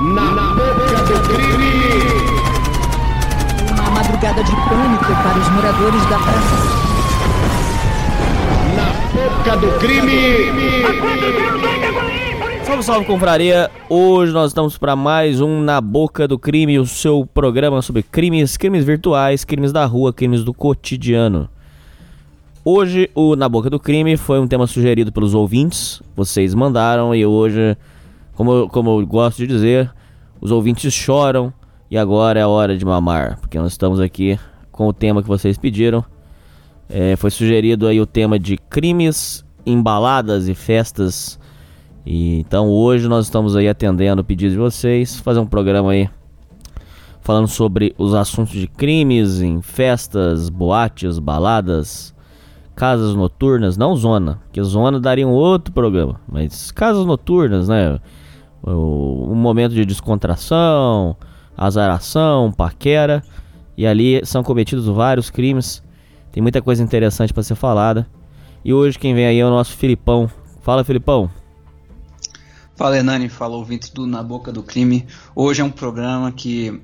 Na boca do crime! Uma madrugada de pânico para os moradores da praça. Na boca do crime! Salve, salve, confraria! Hoje nós estamos para mais um Na Boca do Crime, o seu programa sobre crimes, crimes virtuais, crimes da rua, crimes do cotidiano. Hoje, o Na Boca do Crime foi um tema sugerido pelos ouvintes, vocês mandaram e hoje, como, eu- como eu gosto de dizer, os ouvintes choram e agora é a hora de mamar, porque nós estamos aqui com o tema que vocês pediram. É, foi sugerido aí o tema de crimes em baladas e festas e então hoje nós estamos aí atendendo o pedido de vocês, fazer um programa aí falando sobre os assuntos de crimes em festas, boates, baladas, casas noturnas, não zona, que zona daria um outro programa, mas casas noturnas, né? Um momento de descontração, azaração, paquera, e ali são cometidos vários crimes. Tem muita coisa interessante para ser falada. E hoje quem vem aí é o nosso Filipão. Fala, Filipão. Fala Hernani, fala ouvintes do Na Boca do Crime. Hoje é um programa que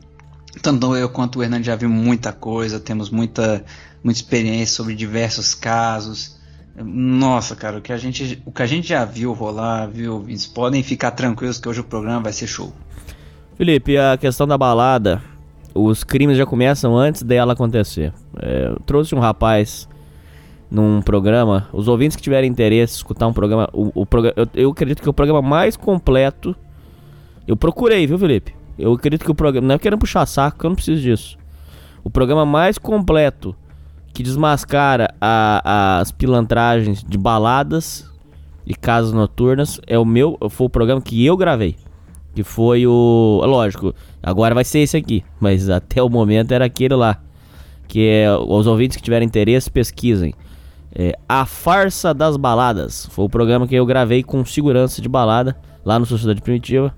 tanto eu quanto o Hernani já vimos muita coisa, temos muita, muita experiência sobre diversos casos. Nossa, cara, o que a gente, o que a gente já viu rolar, viu, ouvintes, podem ficar tranquilos que hoje o programa vai ser show. Felipe, a questão da balada, os crimes já começam antes dela acontecer. É, eu trouxe um rapaz num programa, os ouvintes que tiverem interesse em escutar um programa, o, o eu, eu acredito que o programa mais completo, eu procurei, viu, Felipe? Eu acredito que o programa, não é querendo puxar saco, que eu não preciso disso. O programa mais completo que desmascara a- as pilantragens de baladas e casas noturnas é o meu, foi o programa que eu gravei. Que foi o. Lógico, agora vai ser esse aqui. Mas até o momento era aquele lá. Que é. Os ouvintes que tiverem interesse, pesquisem. É, a Farsa das Baladas. Foi o programa que eu gravei com segurança de balada. Lá no Sociedade Primitiva.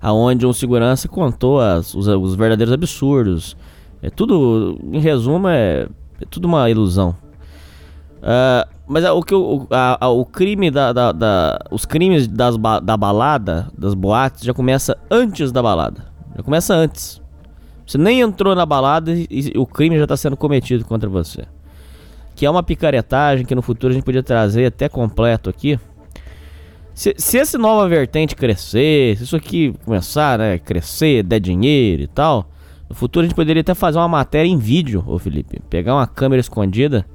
Aonde um segurança contou as- os, os verdadeiros absurdos. É tudo. Em resumo, é, é tudo uma ilusão. Ah, mas a- o que o, a- a- o crime da, da- da- os crimes das ba- da balada, das boates já começa antes da balada. Já começa antes. Você nem entrou na balada e, e o crime já está sendo cometido contra você. Que é uma picaretagem que no futuro a gente podia trazer até completo aqui. Se, se essa nova vertente crescer, se isso aqui começar, né, crescer, der dinheiro e tal, no futuro a gente poderia até fazer uma matéria em vídeo, ô Felipe. Pegar uma câmera escondida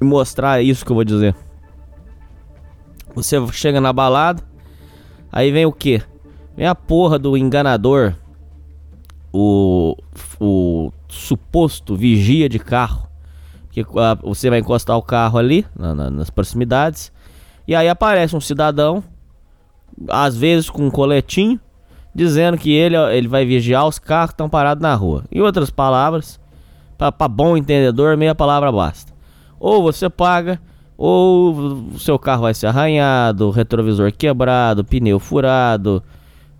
e mostrar isso que eu vou dizer. Você chega na balada, aí vem o que? Vem a porra do enganador, o, o suposto vigia de carro. Que ah, você vai encostar o carro ali, na- na- nas proximidades, e aí aparece um cidadão, às vezes com um coletinho, dizendo que ele, ele vai vigiar os carros que estão parados na rua. Em outras palavras, para bom entendedor, meia palavra basta. Ou você paga, ou o seu carro vai ser arranhado, retrovisor quebrado, pneu furado,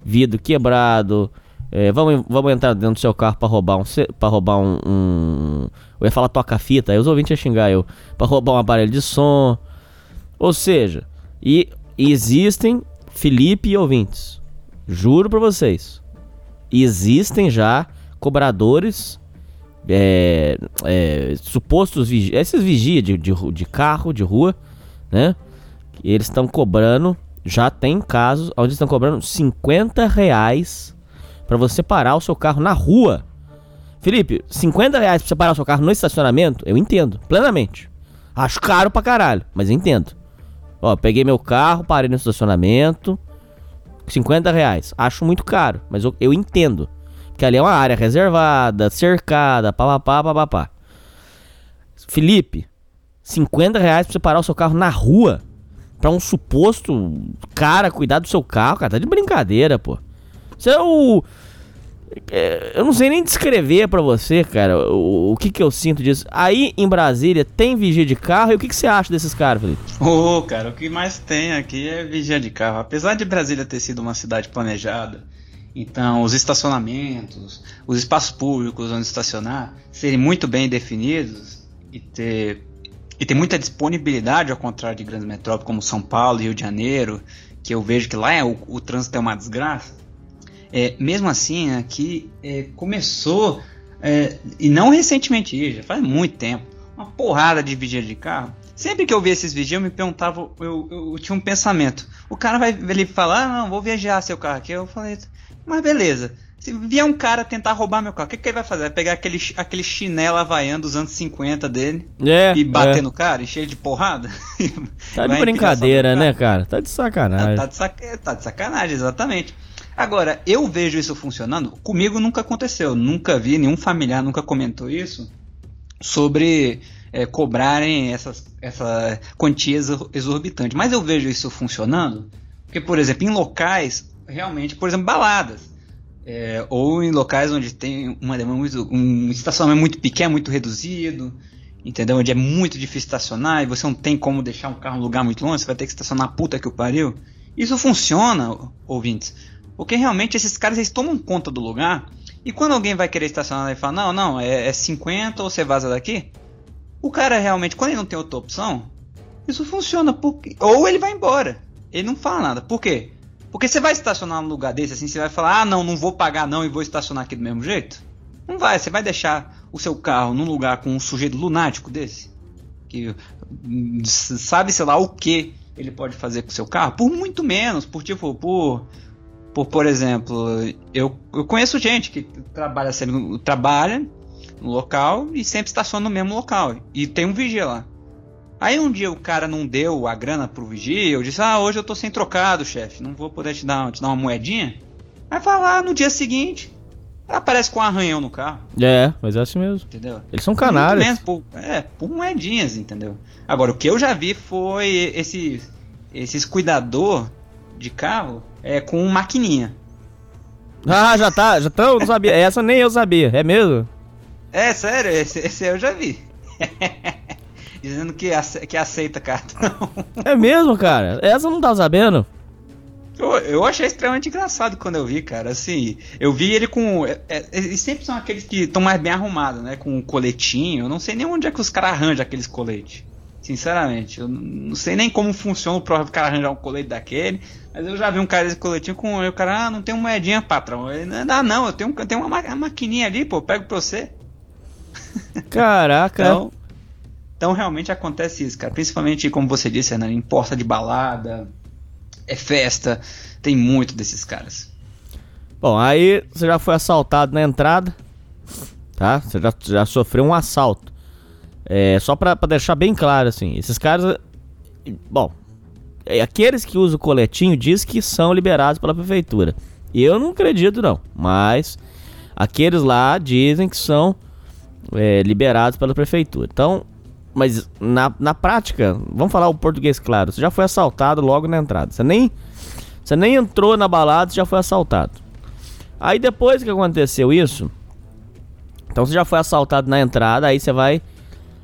vidro quebrado. É, vamos, vamos entrar dentro do seu carro para roubar um para roubar um, um- eu ia falar toca-fita, aí os ouvintes iam xingar eu, para roubar um aparelho de som. Ou seja, e existem Felipe e ouvintes. Juro pra vocês. Existem já cobradores é, é, supostos vigias, esses vigia de, de, de carro, de rua, né? Eles estão cobrando, já tem casos onde estão cobrando 50 reais pra você parar o seu carro na rua. Felipe, 50 reais pra você parar o seu carro no estacionamento, eu entendo, plenamente. Acho caro pra caralho, mas entendo. Ó, peguei meu carro, parei no estacionamento, 50 reais. Acho muito caro, mas eu, eu entendo. Porque ali é uma área reservada, cercada, papapá, papapá. Felipe, 50 reais pra você parar o seu carro na rua. Pra um suposto cara cuidar do seu carro, cara, tá de brincadeira, pô. Você é o. é, eu não sei nem descrever pra você, cara, o, o que que eu sinto disso. Aí em Brasília tem vigia de carro e o que que você acha desses caras, Felipe? Ô, cara, o que mais tem aqui é vigia de carro. Apesar de Brasília ter sido uma cidade planejada, então os estacionamentos, os espaços públicos onde estacionar serem muito bem definidos e ter, e ter muita disponibilidade, ao contrário de grandes metrópoles como São Paulo e Rio de Janeiro, que eu vejo que lá é, o, o trânsito é uma desgraça, é, mesmo assim, aqui é, começou, é, e não recentemente, já faz muito tempo, uma porrada de vigia de carro. Sempre que eu via esses vídeos, eu me perguntava, eu, eu, eu, tinha um pensamento. O cara vai ele falar, ah, não, vou viajar seu carro aqui. Eu falei, mas beleza. Se vier um cara tentar roubar meu carro, o que, que ele vai fazer? Vai pegar aquele, aquele chinelo havaiano dos anos 50 dele É, e bater é. no cara, encher ele de porrada? Tá de brincadeira, né, cara. Tá de sacanagem. Tá, tá de saca- tá de sacanagem, exatamente. Agora, eu vejo isso funcionando. Comigo nunca aconteceu. Nunca vi, nenhum familiar nunca comentou isso. Sobre é, cobrarem essas, essa quantia exor- exorbitante. Mas eu vejo isso funcionando. Porque, por exemplo, em locais, realmente, por exemplo, baladas. É, ou em locais onde tem uma demanda muito, um estacionamento muito pequeno, muito reduzido, entendeu? Onde é muito difícil estacionar e você não tem como deixar um carro em um lugar muito longe, você vai ter que estacionar a puta que o pariu. Isso funciona, ouvintes, porque realmente esses caras eles tomam conta do lugar e quando alguém vai querer estacionar e fala, não, não, é, é 50 ou você vaza daqui, o cara realmente, quando ele não tem outra opção, isso funciona, porque... ou ele vai embora, ele não fala nada. Por quê? Porque você vai estacionar num lugar desse assim, você vai falar, ah, não, não vou pagar não e vou estacionar aqui do mesmo jeito? Não vai, você vai deixar o seu carro num lugar com um sujeito lunático desse? Que sabe, sei lá, o que ele pode fazer com o seu carro? Por muito menos, por tipo, por. Por, por exemplo, eu, eu conheço gente que trabalha trabalha no local e sempre estaciona no mesmo local. E tem um vigia lá. Aí um dia o cara não deu a grana pro vigia, eu disse, ah, hoje eu tô sem trocado, chefe, não vou poder te dar, te dar uma moedinha. Aí vai lá no dia seguinte, aparece com um arranhão no carro, É, mas é assim mesmo. entendeu? Eles são canários. menos, por, é, por moedinhas, entendeu? Agora, o que eu já vi foi esses, esses cuidador de carro é, com maquininha. Ah, já tá, já tão, não sabia. Essa nem eu sabia, é mesmo? É, sério, esse, esse eu já vi. Dizendo que, ace- que aceita cartão. É mesmo, cara? Essa eu não tava sabendo. Eu, eu achei extremamente engraçado quando eu vi, cara. Assim, eu vi ele com. é, é, eles sempre são aqueles que estão mais bem arrumados, né? Com um coletinho. Eu não sei nem onde é que os caras arranjam aqueles coletes. Sinceramente, eu não sei nem como funciona o próprio cara arranjar um colete daquele. Mas eu já vi um cara desse coletinho com o cara, ah, não tem moedinha, patrão. Ele, ah, não, eu tenho, eu tenho uma, ma- uma maquininha ali, pô, eu pego pra você. Caraca. Então, então realmente acontece isso, cara. Principalmente, como você disse, Renan, em porta de balada, é festa, tem muito desses caras. Bom, aí você já foi assaltado na entrada, tá? Você já, já sofreu um assalto. É, só pra, pra deixar bem claro, assim, esses caras. Bom, é, aqueles que usam o coletinho diz que são liberados pela prefeitura. Eu não acredito, não. Mas aqueles lá dizem que são é, liberados pela prefeitura. Então, mas na, na prática, vamos falar o português claro. Você já foi assaltado logo na entrada. Você nem, você nem entrou na balada, você já foi assaltado. Aí depois que aconteceu isso, então você já foi assaltado na entrada, aí você vai,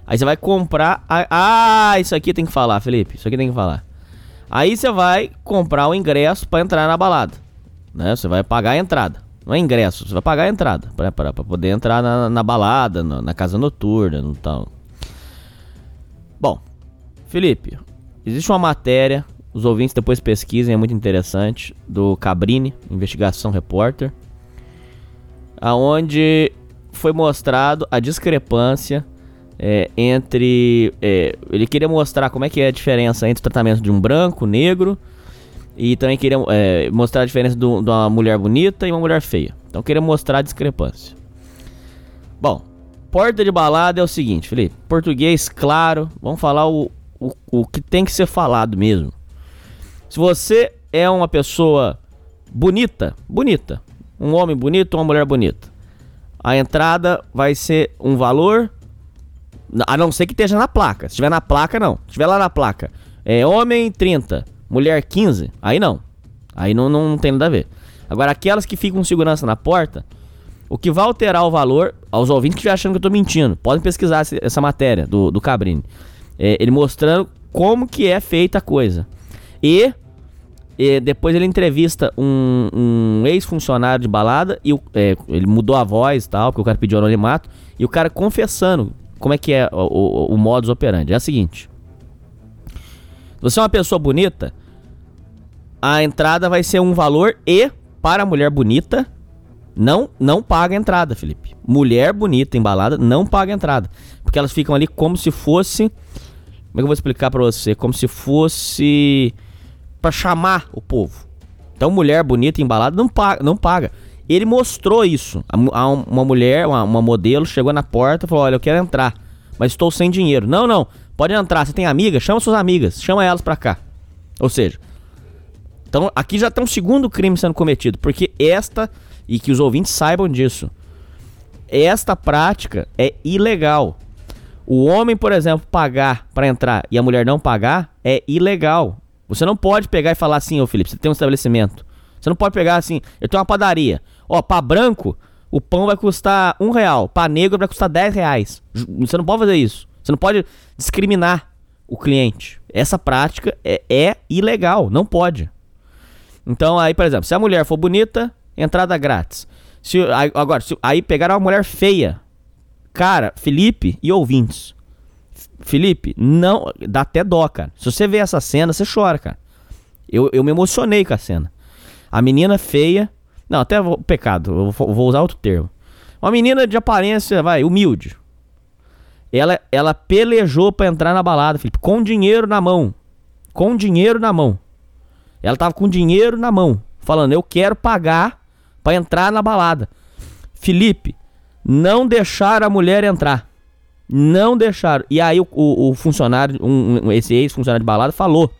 aí você vai comprar, a- ah, isso aqui tem que falar, Felipe, isso aqui tem que falar. Aí você vai comprar o ingresso pra entrar na balada, né? Você vai pagar a entrada, não é ingresso, você vai pagar a entrada pra poder entrar na, na balada, na, na casa noturna, no tal. Bom, Felipe, existe uma matéria, os ouvintes depois pesquisem, é muito interessante, do Cabrini, Investigação Repórter, aonde foi mostrado a discrepância é, entre. é, ele queria mostrar como é que é a diferença entre o tratamento de um branco, negro, e também queria é, mostrar a diferença de uma mulher bonita e uma mulher feia. Então queria mostrar a discrepância. Bom, porta de balada é o seguinte, Felipe. Português, claro. Vamos falar o, o, o que tem que ser falado mesmo. Se você é uma pessoa bonita, bonita, um homem bonito ou uma mulher bonita, a entrada vai ser um valor, a não ser que esteja na placa. Se estiver na placa, não. Se estiver lá na placa, é homem 30, mulher 15, aí não. Aí não, não tem nada a ver. Agora, aquelas que ficam segurança na porta, o que vai alterar o valor, aos ouvintes que estiverem achando que eu tô mentindo, podem pesquisar essa matéria do, do Cabrini. É, ele mostrando como que é feita a coisa. E, e depois ele entrevista um, um ex-funcionário de balada, e é, ele mudou a voz e tal, porque o cara pediu anonimato, e o cara confessando como é que é o, o, o modus operandi. É o seguinte. Se você é uma pessoa bonita, a entrada vai ser um valor e para a mulher bonita não não paga entrada, Felipe. Mulher bonita embalada não paga entrada, porque elas ficam ali como se fosse como é que eu vou explicar para você? Como se fosse para chamar o povo. Então, mulher bonita embalada não paga, não paga. Ele mostrou isso. Uma mulher, uma, uma modelo, chegou na porta e falou: Olha, eu quero entrar, mas estou sem dinheiro. Não, não, pode entrar. Você tem amiga? Chama suas amigas, chama elas pra cá. Ou seja, então aqui já tem um segundo crime sendo cometido, porque esta, e que os ouvintes saibam disso, esta prática é ilegal. O homem, por exemplo, pagar para entrar e a mulher não pagar é ilegal. Você não pode pegar e falar assim, ô Felipe, você tem um estabelecimento. Você não pode pegar assim, eu tenho uma padaria. Ó, pra branco, o pão vai custar um real. Pra negro vai custar 10 reais. Você não pode fazer isso. Você não pode discriminar o cliente. Essa prática é, é ilegal, não pode. Então aí, por exemplo, se a mulher for bonita, entrada grátis. Se, agora, se, aí pegaram uma mulher feia. Cara, Felipe e ouvintes. Felipe, não. Dá até dó, cara. Se você vê essa cena, você chora, cara. Eu, eu me emocionei com a cena. A menina feia. Não, até vou, pecado, eu vou, vou usar outro termo. Uma menina de aparência, vai, humilde. Ela, ela pelejou para entrar na balada, Felipe, com dinheiro na mão. Com dinheiro na mão. Ela tava com dinheiro na mão, falando: "Eu quero pagar para entrar na balada". Felipe, não deixaram a mulher entrar. Não deixaram. E aí o, o, o funcionário, um, esse ex-funcionário de balada, falou: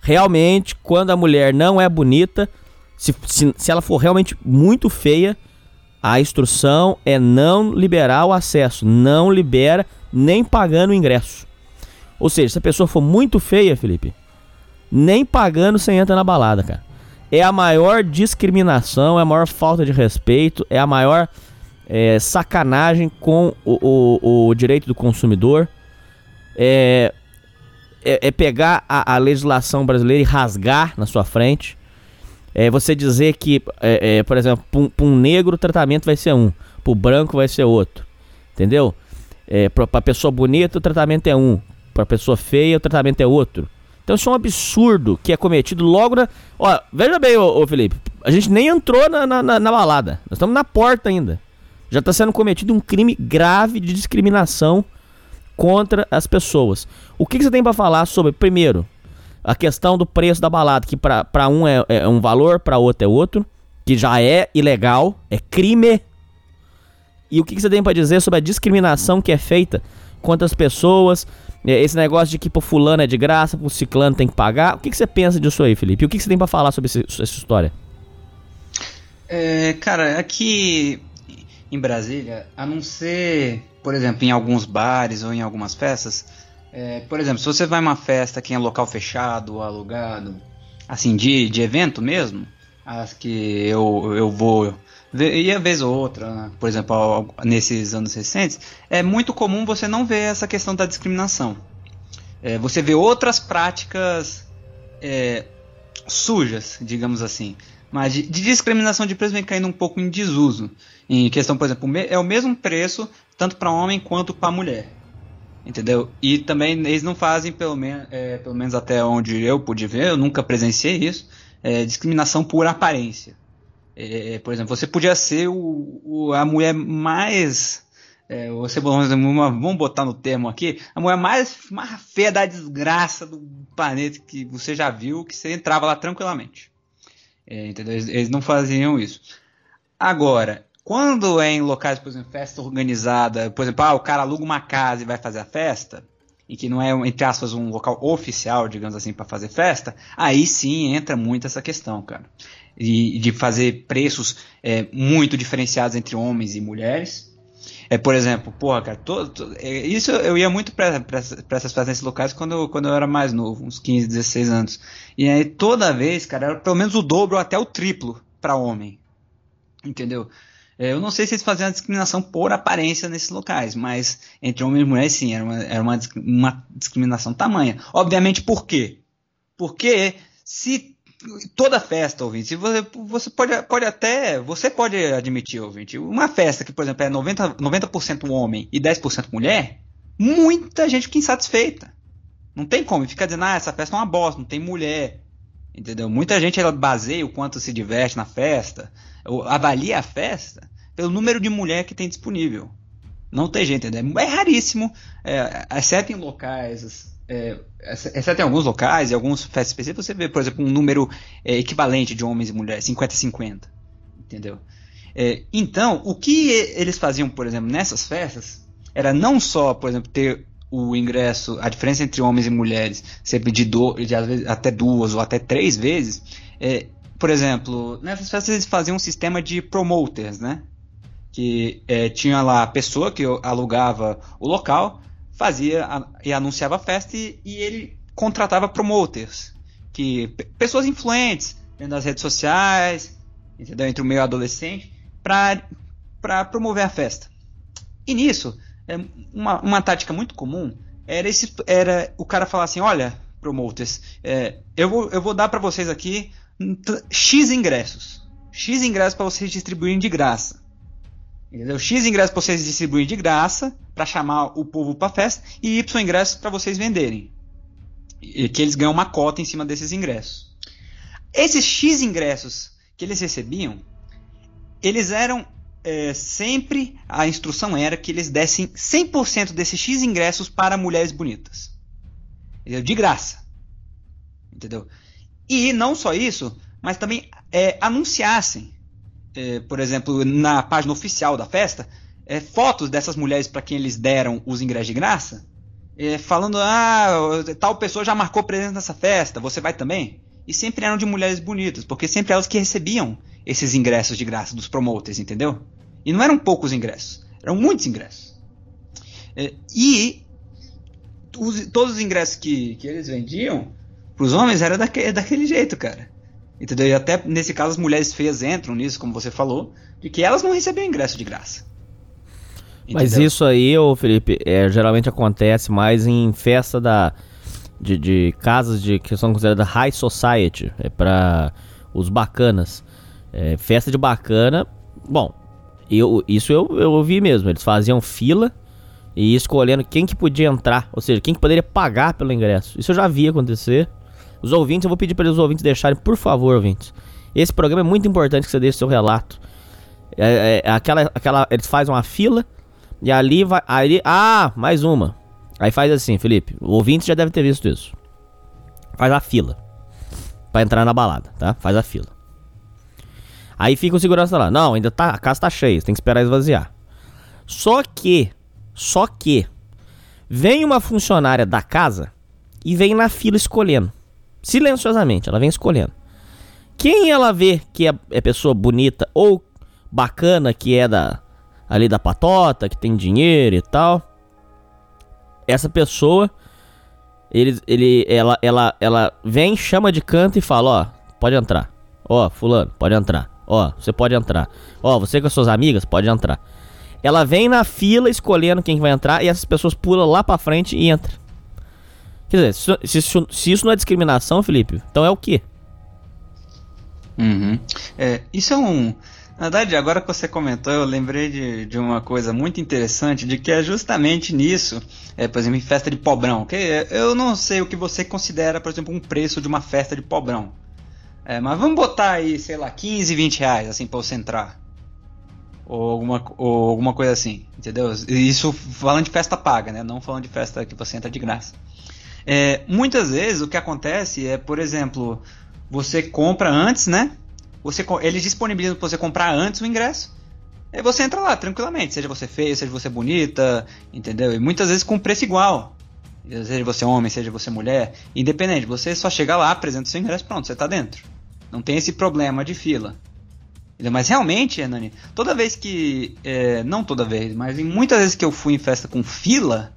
realmente, quando a mulher não é bonita, se, se, se ela for realmente muito feia, a instrução é não liberar o acesso. Não libera nem pagando o ingresso. Ou seja, se a pessoa for muito feia, Felipe, nem pagando você entra na balada, cara. É a maior discriminação, é a maior falta de respeito, é a maior é, sacanagem com o, o, o, direito do consumidor. É, é, é pegar a, a, legislação brasileira e rasgar na sua frente. É você dizer que, é, é, por exemplo, para um, negro o tratamento vai ser um, para o branco vai ser outro. Entendeu? É, para a pessoa bonita o tratamento é um, para a pessoa feia o tratamento é outro. Então isso é um absurdo que é cometido logo na. Ó, veja bem, ô, ô Felipe, a gente nem entrou na, na, na balada. Nós estamos na porta ainda. Já está sendo cometido um crime grave de discriminação contra as pessoas. O que, que você tem para falar sobre, primeiro, a questão do preço da balada, que para um é, é, um valor, para outro é outro, que já é ilegal, é crime. E o que, que você tem para dizer sobre a discriminação que é feita contra as pessoas esse negócio de que pro fulano é de graça, pro ciclano tem que pagar. O que, que você pensa disso aí, Felipe? O que, que você tem para falar sobre esse, essa história? É, cara, aqui em Brasília, a não ser, por exemplo, em alguns bares ou em algumas festas, é, por exemplo, se você vai uma festa que é local fechado alugado, assim, de, de evento mesmo, as que eu, eu vou e a vez ou outra, né? por exemplo, nesses anos recentes, é muito comum você não ver essa questão da discriminação. É, você vê outras práticas é, sujas, digamos assim. Mas de, de, discriminação de preço vem caindo um pouco em desuso. Em questão, por exemplo, é o mesmo preço tanto para homem quanto para mulher. Entendeu? E também eles não fazem, pelo, men é, pelo menos até onde eu pude ver, eu nunca presenciei isso, é, discriminação por aparência. É, por exemplo, você podia ser o, o a mulher mais. É, você, vamos botar no termo aqui, a mulher mais, mais feia da desgraça do planeta que você já viu, que você entrava lá tranquilamente. É, entendeu? Eles, eles, não faziam isso. Agora, quando é em locais, por exemplo, festa organizada, por exemplo, ah, o cara aluga uma casa e vai fazer a festa, e que não é, entre aspas, um local oficial, digamos assim, para fazer festa, aí sim entra muito essa questão, cara de, fazer preços é, muito diferenciados entre homens e mulheres. É, por exemplo, porra, cara, todo, é, isso eu ia muito para essas nesses locais quando eu, quando eu era mais novo, uns 15, 16 anos. E aí toda vez, cara, era pelo menos o dobro ou até o triplo para homem. Entendeu? É, eu não sei se eles faziam a discriminação por aparência nesses locais, mas entre homens e mulheres sim, era uma, era uma, uma discriminação tamanha. Obviamente por quê? Porque se toda festa, ouvinte, você, você pode, pode até, você pode admitir, ouvinte, uma festa que, por exemplo, é 90%, 90 homem e 10% mulher, muita gente fica insatisfeita. Não tem como, fica dizendo, ah, essa festa é uma bosta, não tem mulher. Entendeu? Muita gente ela baseia o quanto se diverte na festa, avalia a festa pelo número de mulher que tem disponível. Não tem jeito, entendeu? É raríssimo, é, exceto em locais, é, exceto em alguns locais e alguns festas específicas, você vê, por exemplo, um número é, equivalente de homens e mulheres, 50-50. Entendeu? É, então, o que eles faziam, por exemplo, nessas festas, era não só, por exemplo, ter o ingresso, a diferença entre homens e mulheres, sempre de, do, de vezes, até duas ou até três vezes. É, por exemplo, nessas festas eles faziam um sistema de promoters, né? Que é, tinha lá a pessoa que alugava o local, fazia e anunciava a festa e, e ele contratava promoters, que pessoas influentes das redes sociais, entendeu? Entre o meio adolescente, para promover a festa. E nisso, é, uma, uma tática muito comum era, esse, era o cara falar assim, olha, promoters, é, eu, vou, eu vou dar para vocês aqui X ingressos. X ingressos para vocês distribuírem de graça. Entendeu? X ingressos para vocês distribuírem de graça, para chamar o povo para festa, e Y ingressos para vocês venderem. E que eles ganham uma cota em cima desses ingressos. Esses X ingressos que eles recebiam, eles eram é, sempre a instrução era que eles dessem 100% desses X ingressos para mulheres bonitas. Entendeu? De graça. Entendeu? E não só isso, mas também é, anunciassem é, por exemplo, na página oficial da festa, é, fotos dessas mulheres para quem eles deram os ingressos de graça, é, falando: ah, tal pessoa já marcou presença nessa festa, você vai também? E sempre eram de mulheres bonitas, porque sempre elas que recebiam esses ingressos de graça dos promoters, entendeu? E não eram poucos ingressos, eram muitos ingressos. É, e os, todos os ingressos que, que eles vendiam para os homens era daquele, daquele jeito, cara. Entendeu? E até nesse caso as mulheres feias entram nisso, como você falou, de que elas não recebiam ingresso de graça. Entendeu? Mas isso aí, ô Felipe, é, geralmente acontece mais em festa da de, de casas de que são consideradas high society, é para os bacanas. É, festa de bacana, bom, eu, isso eu, eu ouvi mesmo. Eles faziam fila e escolhendo quem que podia entrar, ou seja, quem que poderia pagar pelo ingresso. Isso eu já vi acontecer. Os ouvintes, eu vou pedir para os ouvintes deixarem, por favor, ouvintes. Esse programa é muito importante que você deixe seu relato. É, é, é, aquela, aquela, eles fazem uma fila e ali vai. Ali, ah, mais uma. Aí faz assim, Felipe. O ouvinte já deve ter visto isso. Faz a fila. Pra entrar na balada, tá? Faz a fila. Aí fica o segurança lá. Não, ainda tá. A casa tá cheia. Tem que esperar esvaziar. Só que. Só que. Vem uma funcionária da casa e vem na fila escolhendo. Silenciosamente, ela vem escolhendo. Quem ela vê que é, é pessoa bonita ou bacana, que é da ali da patota, que tem dinheiro e tal, essa pessoa ele, ele ela, ela, ela vem, chama de canto e fala, ó, pode entrar. Ó, fulano, pode entrar. Ó, você pode entrar. Ó, você com as suas amigas, pode entrar. Ela vem na fila escolhendo quem vai entrar e essas pessoas pulam lá pra frente e entram. Quer dizer, se, se, se isso não é discriminação, Felipe, então é o quê? Uhum. É, isso é um. Na verdade, agora que você comentou, eu lembrei de, de uma coisa muito interessante, de que é justamente nisso, é, por exemplo, em festa de pobrão. Que eu não sei o que você considera, por exemplo, um preço de uma festa de pobrão. É, mas vamos botar aí, sei lá, 15, 20 reais, assim, pra você entrar. Ou alguma, ou alguma coisa assim, entendeu? Isso falando de festa paga, né? Não falando de festa que você entra de graça. É, muitas vezes o que acontece é, por exemplo, você compra antes, né? Você, eles disponibilizam para você comprar antes o ingresso. E você entra lá tranquilamente, seja você feio, seja você bonita, entendeu? E muitas vezes com preço igual. Seja você homem, seja você mulher, independente, você só chega lá, apresenta o seu ingresso, pronto, você está dentro. Não tem esse problema de fila. Mas realmente, Hernani, toda vez que. É, não toda vez, mas muitas vezes que eu fui em festa com fila,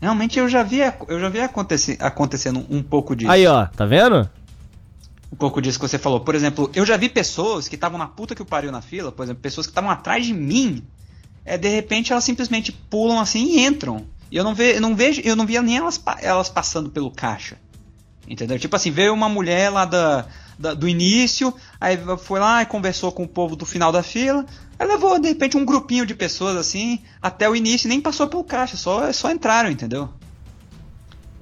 Realmente eu já vi, eu já vi acontecer, acontecendo um pouco disso. Aí, ó, tá vendo? Um pouco disso que você falou. Por exemplo, eu já vi pessoas que estavam na puta que o pariu na fila, por exemplo, pessoas que estavam atrás de mim, é, de repente elas simplesmente pulam assim e entram. E eu não, ve, eu não vejo, eu não via nem elas, elas passando pelo caixa. Entendeu? Tipo assim, veio uma mulher lá da, da, do início, aí foi lá e conversou com o povo do final da fila, aí levou de repente um grupinho de pessoas assim até o início nem passou pelo caixa, só, só entraram, entendeu?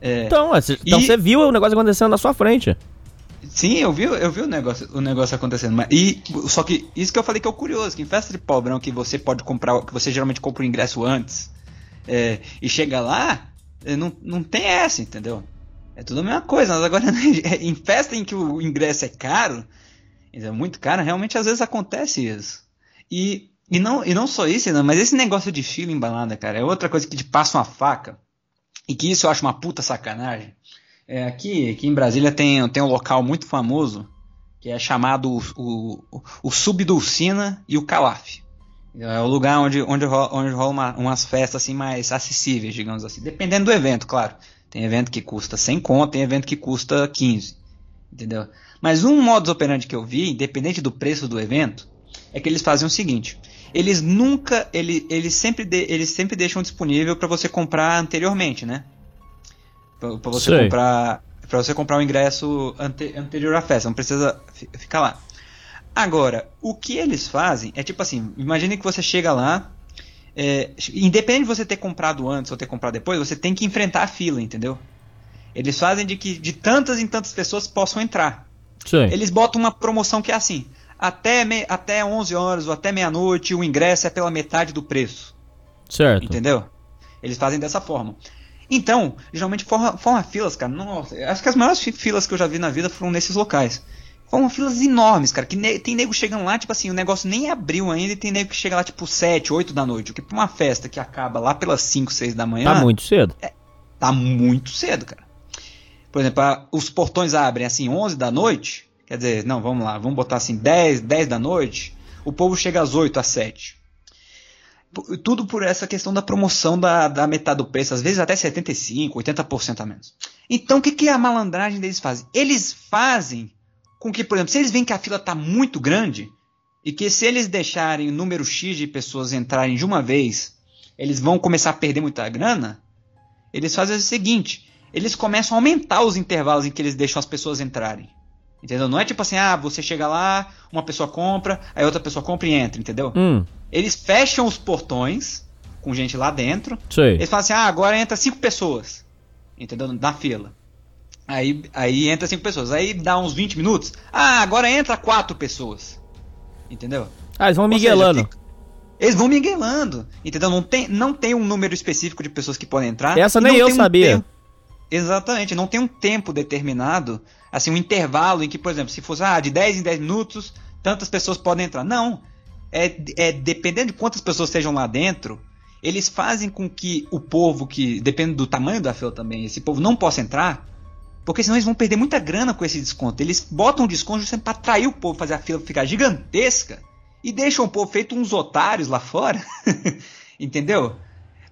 É, então, então e, você viu o negócio acontecendo na sua frente. Sim, eu vi, eu vi o negócio, o negócio acontecendo. Mas, e, só que isso que eu falei que é o curioso, que em festa de pobrão que você pode comprar, que você geralmente compra o ingresso antes, é, e chega lá, é, não, não tem essa, entendeu? É tudo a mesma coisa, mas agora em festa em que o ingresso é caro, é muito caro, realmente às vezes acontece isso. E, e, não, e não só isso, não, mas esse negócio de fila em balada, cara, é outra coisa que te passa uma faca, e que isso eu acho uma puta sacanagem. É, aqui, aqui em Brasília tem, tem um local muito famoso que é chamado o, o, o Subdulcina e o Calaf. É o lugar onde, onde rola, onde rola uma, umas festas assim mais acessíveis, digamos assim. Dependendo do evento, claro. Tem evento que custa 100 conto, tem evento que custa 15. Entendeu? Mas um modus operandi que eu vi, independente do preço do evento, é que eles fazem o seguinte: eles nunca, ele, eles sempre, de, eles sempre deixam disponível para você comprar anteriormente, né? Para você Sei. comprar para você comprar o um ingresso ante, anterior à festa, não precisa ficar lá. Agora, o que eles fazem é tipo assim, imagine que você chega lá, é, independente de você ter comprado antes ou ter comprado depois, você tem que enfrentar a fila, entendeu? Eles fazem de que de tantas em tantas pessoas possam entrar. Sim. Eles botam uma promoção que é assim, até, me, até 11 horas ou até meia-noite o ingresso é pela metade do preço. Certo. Entendeu? Eles fazem dessa forma. Então, geralmente forma, forma filas, cara. Nossa, acho que as maiores filas que eu já vi na vida foram nesses locais. Formam filas enormes, cara. Que ne tem nego chegando lá, tipo assim, o negócio nem abriu ainda e tem nego que chega lá, tipo, 7, 8 da noite. O que pra uma festa que acaba lá pelas 5, 6 da manhã. Tá muito cedo. É, tá muito cedo, cara. Por exemplo, a, os portões abrem assim 11 da noite. Quer dizer, não, vamos lá, vamos botar assim 10, 10 da noite. O povo chega às 8, às 7 tudo por essa questão da promoção da, da metade do preço, às vezes até 75%, 80% a menos. Então o que, que a malandragem deles faz? Eles fazem com que, por exemplo, se eles veem que a fila está muito grande e que se eles deixarem o número X de pessoas entrarem de uma vez, eles vão começar a perder muita grana, eles fazem o seguinte, eles começam a aumentar os intervalos em que eles deixam as pessoas entrarem. Entendeu? Não é tipo assim, ah, você chega lá, uma pessoa compra, aí outra pessoa compra e entra, entendeu? Hum. Eles fecham os portões com gente lá dentro. Sei. Eles falam assim: ah, agora entra cinco pessoas. Entendeu? Na fila. Aí, aí entra cinco pessoas. Aí dá uns 20 minutos. Ah, agora entra quatro pessoas. Entendeu? Ah, eles vão miguelando. Seja, eles vão miguelando. Entendeu? Não tem, não tem um número específico de pessoas que podem entrar. Essa nem eu sabia. Um Exatamente, não tem um tempo determinado, assim, um intervalo em que, por exemplo, se fosse ah, de 10 em 10 minutos, tantas pessoas podem entrar. Não é, é dependendo de quantas pessoas estejam lá dentro, eles fazem com que o povo que, dependendo do tamanho da fila também, esse povo não possa entrar, porque senão eles vão perder muita grana com esse desconto. Eles botam um desconto justamente para atrair o povo, fazer a fila ficar gigantesca e deixam o povo feito uns otários lá fora, entendeu?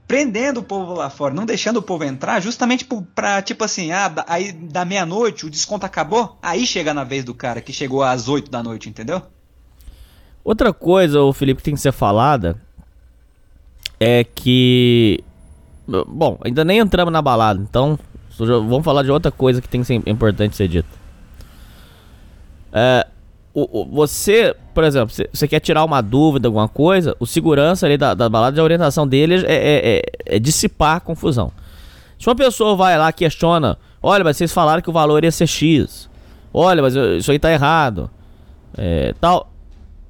Prendendo o povo lá fora, não deixando o povo entrar, justamente para tipo assim, ah, aí da meia-noite o desconto acabou, aí chega na vez do cara que chegou às 8 da noite, entendeu? Outra coisa, o Felipe, que tem que ser falada é que. Bom, ainda nem entramos na balada, então vamos falar de outra coisa que tem que ser importante ser dita. É, o, o, você, por exemplo, você quer tirar uma dúvida, alguma coisa, o segurança ali da, da balada, a orientação dele é, é, é, é, dissipar a confusão. Se uma pessoa vai lá questiona, olha, mas vocês falaram que o valor ia ser X, olha, mas isso aí tá errado, é, tal.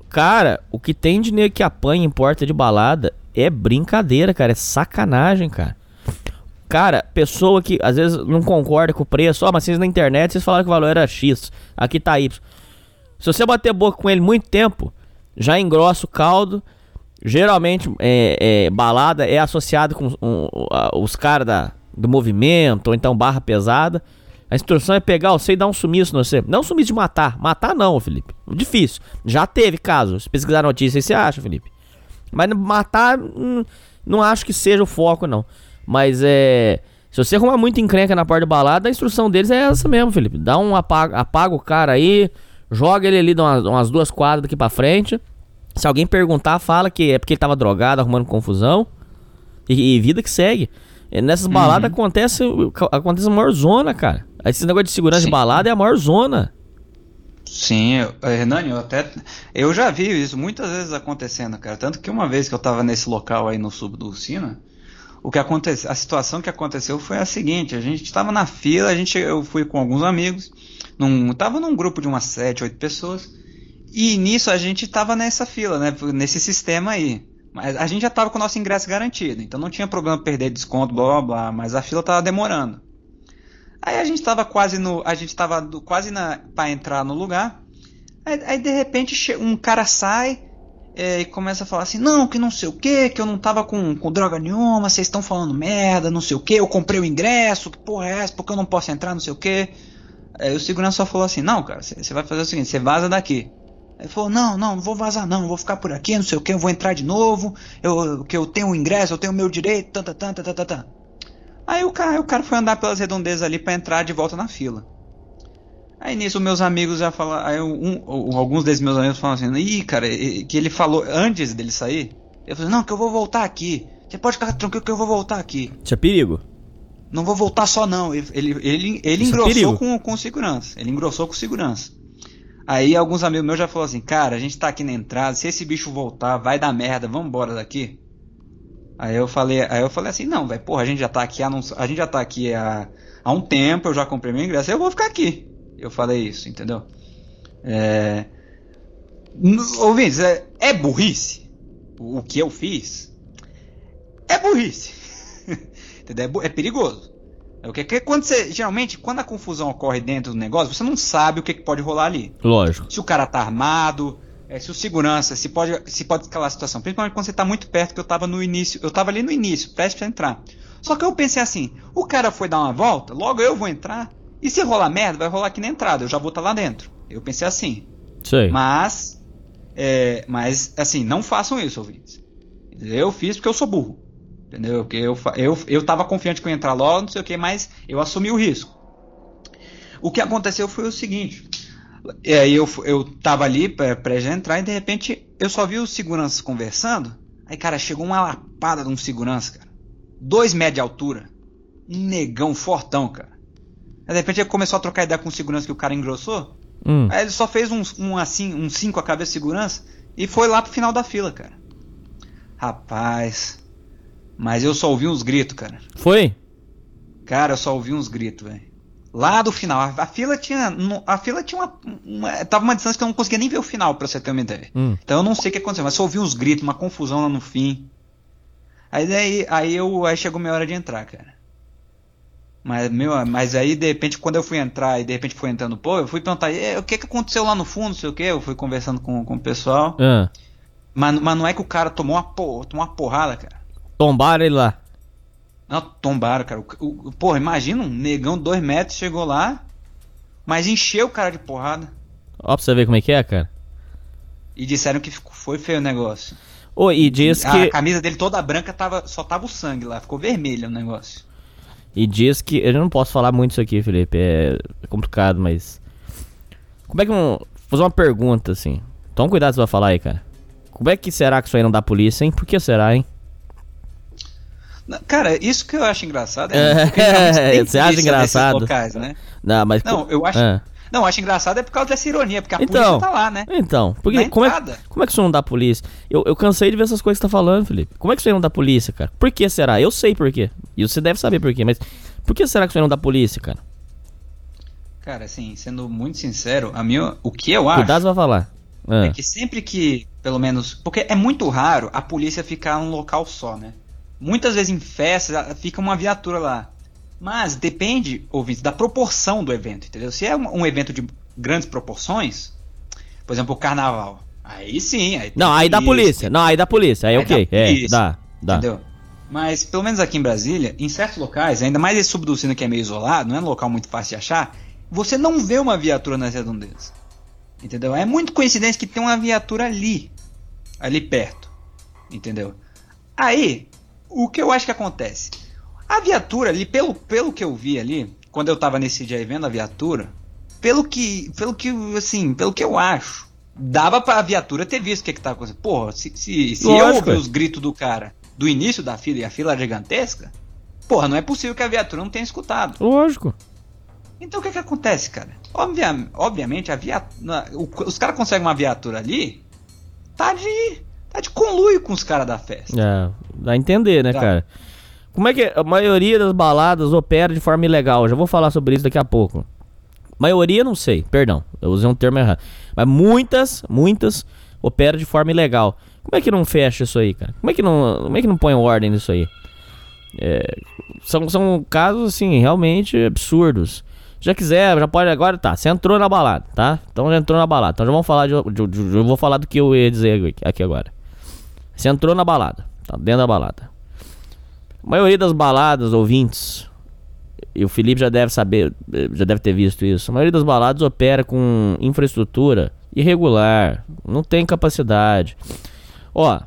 Cara, o que tem de que apanha em porta de balada é brincadeira, cara. É sacanagem, cara. Cara, pessoa que às vezes não concorda com o preço. Ó, oh, mas vocês na internet vocês falaram que o valor era X. Aqui tá Y. Se você bater boca com ele muito tempo, já engrossa o caldo. Geralmente, é, é, balada é associado com um, os caras do movimento, ou então barra pesada. A instrução é pegar você e dar um sumiço no você. Não sumiço de matar. Matar não, Felipe. Difícil. Já teve casos. Se pesquisar notícia, você acha, Felipe. Mas matar, hum, não acho que seja o foco, não. Mas é. Se você arrumar muito encrenca na parte de balada, a instrução deles é essa mesmo, Felipe. Dá um apaga, apaga o cara aí, joga ele ali umas, umas duas quadras daqui pra frente. Se alguém perguntar, fala que é porque ele tava drogado, arrumando confusão. E, e vida que segue. E nessas baladas uhum. acontece, acontece a maior zona, cara. Esse negócio de segurança Sim. de balada é a maior zona. Sim, eu, Hernani, eu até. Eu já vi isso muitas vezes acontecendo, cara. Tanto que uma vez que eu tava nesse local aí no sub do Sina, o que aconteceu, a situação que aconteceu foi a seguinte: a gente estava na fila, a gente, eu fui com alguns amigos, num, tava num grupo de umas 7, 8 pessoas, e nisso a gente estava nessa fila, né, nesse sistema aí. Mas a gente já estava com o nosso ingresso garantido, então não tinha problema perder desconto, blá blá blá, mas a fila estava demorando. Aí a gente estava quase no, a gente estava quase na para entrar no lugar. Aí, aí de repente um cara sai é, e começa a falar assim, não, que não sei o que, que eu não tava com, com droga nenhuma, vocês estão falando merda, não sei o que, eu comprei o ingresso, que porra é essa, porque eu não posso entrar, não sei o que. Aí o segurança só falou assim, não, cara, você vai fazer o seguinte, você vaza daqui. Ele falou, não, não, não vou vazar não, vou ficar por aqui, não sei o que, eu vou entrar de novo, eu, que eu tenho o ingresso, eu tenho o meu direito, tanta, tanta, tanta, tanta. Aí o cara, o cara foi andar pelas redondezas ali para entrar de volta na fila. Aí nisso meus amigos já falaram, aí um, alguns desses meus amigos falaram assim, ih, cara, que ele falou antes dele sair, ele falou, não, que eu vou voltar aqui, você pode ficar tranquilo que eu vou voltar aqui. Isso é perigo. Não vou voltar só não, ele, ele, ele, ele é engrossou é com, com segurança, ele engrossou com segurança. Aí alguns amigos meus já falaram assim, cara, a gente tá aqui na entrada, se esse bicho voltar, vai dar merda, vamos embora daqui. Aí eu falei, aí eu falei assim, não, velho, porra, a gente já tá aqui, a, a gente já tá aqui há, há um tempo, eu já comprei meu ingresso, eu vou ficar aqui. Eu falei isso, entendeu? É... Ouvintes, é, é burrice o, o que eu fiz. É burrice. entendeu? É, é perigoso. É o que, que quando você geralmente quando a confusão ocorre dentro do negócio, você não sabe o que, que pode rolar ali. Lógico. Se o cara tá armado, é, se o segurança, se pode, se pode escalar a situação. Principalmente quando você tá muito perto, que eu tava no início, eu tava ali no início, prestes a entrar. Só que eu pensei assim, o cara foi dar uma volta, logo eu vou entrar, e se rolar merda, vai rolar aqui na entrada, eu já vou estar tá lá dentro. Eu pensei assim. Sei. Mas, é, mas assim, não façam isso, ouvintes. Eu fiz porque eu sou burro. Entendeu? Porque eu, eu, eu tava confiante que eu ia entrar logo, não sei o que, mas eu assumi o risco. O que aconteceu foi o seguinte. Aí eu, eu tava ali pra, pra já entrar e de repente eu só vi os seguranças conversando. Aí, cara, chegou uma lapada de um segurança, cara. Dois metros de altura. Um negão fortão, cara. De repente ele começou a trocar ideia com o segurança que o cara engrossou. Hum. Aí ele só fez um, um assim, um 5 a cabeça de segurança e foi lá pro final da fila, cara. Rapaz. Mas eu só ouvi uns gritos, cara. Foi? Cara, eu só ouvi uns gritos, velho. Lá do final, a, a, fila tinha. A fila tinha uma, uma, Tava uma distância que eu não conseguia nem ver o final, pra você ter uma ideia. Hum. Então eu não sei o que aconteceu, mas só ouvi uns gritos, uma confusão lá no fim. Aí daí, aí eu. Aí chegou minha hora de entrar, cara. Mas, meu, mas aí, de repente, quando eu fui entrar e de repente foi entrando pô, eu fui perguntar, o que que aconteceu lá no fundo, não sei o que, eu fui conversando com, com o pessoal. Ah. Mas, mas não é que o cara tomou uma, porra, tomou uma porrada, cara. Tombaram ele lá. Não, tombaram, cara. O, o, porra, imagina um negão dois metros chegou lá, mas encheu o cara de porrada. Ó, pra você ver como é que é, cara. E disseram que foi feio o negócio. Oh, e diz a, que. A camisa dele toda branca tava, só tava o sangue lá, ficou vermelho o negócio. E diz que. Eu não posso falar muito isso aqui, Felipe. É complicado, mas. Como é que. Um, vou fazer uma pergunta assim. Toma cuidado se vai falar aí, cara. Como é que será que isso aí não dá polícia, hein? Por que será, hein? Cara, isso que eu acho engraçado é, é você acha engraçado? Locais, né? Não, mas não, eu acho. É. Não, acho engraçado é por causa dessa ironia, porque a então, polícia tá lá, né? Então, porque como é, como é que isso não dá polícia? Eu, eu cansei de ver essas coisas que você tá falando, Felipe. Como é que isso aí não dá polícia, cara? Por que será? Eu sei por quê. E você deve saber por quê, mas por que será que isso aí não dá polícia, cara? Cara, assim, sendo muito sincero, a minha, o que eu acho. Cuidado, vai falar. É. é que sempre que, pelo menos. Porque é muito raro a polícia ficar num local só, né? Muitas vezes em festas fica uma viatura lá. Mas depende, ouvinte, da proporção do evento, entendeu? Se é um, um evento de grandes proporções, por exemplo, o carnaval, aí sim. Aí não, aí dá polícia. Não, aí dá polícia. Aí, aí ok. Dá é, dá, dá. Entendeu? Mas, pelo menos aqui em Brasília, em certos locais, ainda mais esse subducino que é meio isolado, não é um local muito fácil de achar, você não vê uma viatura nas redondezas. Entendeu? É muito coincidência que tem uma viatura ali, ali perto. Entendeu? Aí, o que eu acho que acontece? A viatura ali, pelo, pelo que eu vi ali, quando eu tava nesse dia aí vendo a viatura, pelo que, pelo que, assim, pelo que eu acho, dava pra viatura ter visto o que que tava acontecendo. Porra, se, se, se eu ouvir os gritos do cara do início da fila e a fila gigantesca, porra, não é possível que a viatura não tenha escutado. Lógico. Então o que que acontece, cara? Obvia, obviamente, a viatura, os caras conseguem uma viatura ali, tá de Tá de conluio com os caras da festa. É, dá a entender, né, tá. cara? Como é que a maioria das baladas opera de forma ilegal? Já vou falar sobre isso daqui a pouco. Maioria não sei, perdão, eu usei um termo errado. Mas muitas, muitas operam de forma ilegal. Como é que não fecha isso aí, cara? Como é que não, como é que não põe ordem nisso aí? É, são, são casos, assim, realmente absurdos. Já quiser, já pode agora, tá. Você entrou na balada, tá? Então já entrou na balada. Então já vamos falar de, de, de, Eu vou falar do que eu ia dizer aqui agora. Você entrou na balada, tá dentro da balada. A maioria das baladas, ouvintes, e o Felipe já deve saber, já deve ter visto isso. A maioria das baladas opera com infraestrutura irregular, não tem capacidade. Ó,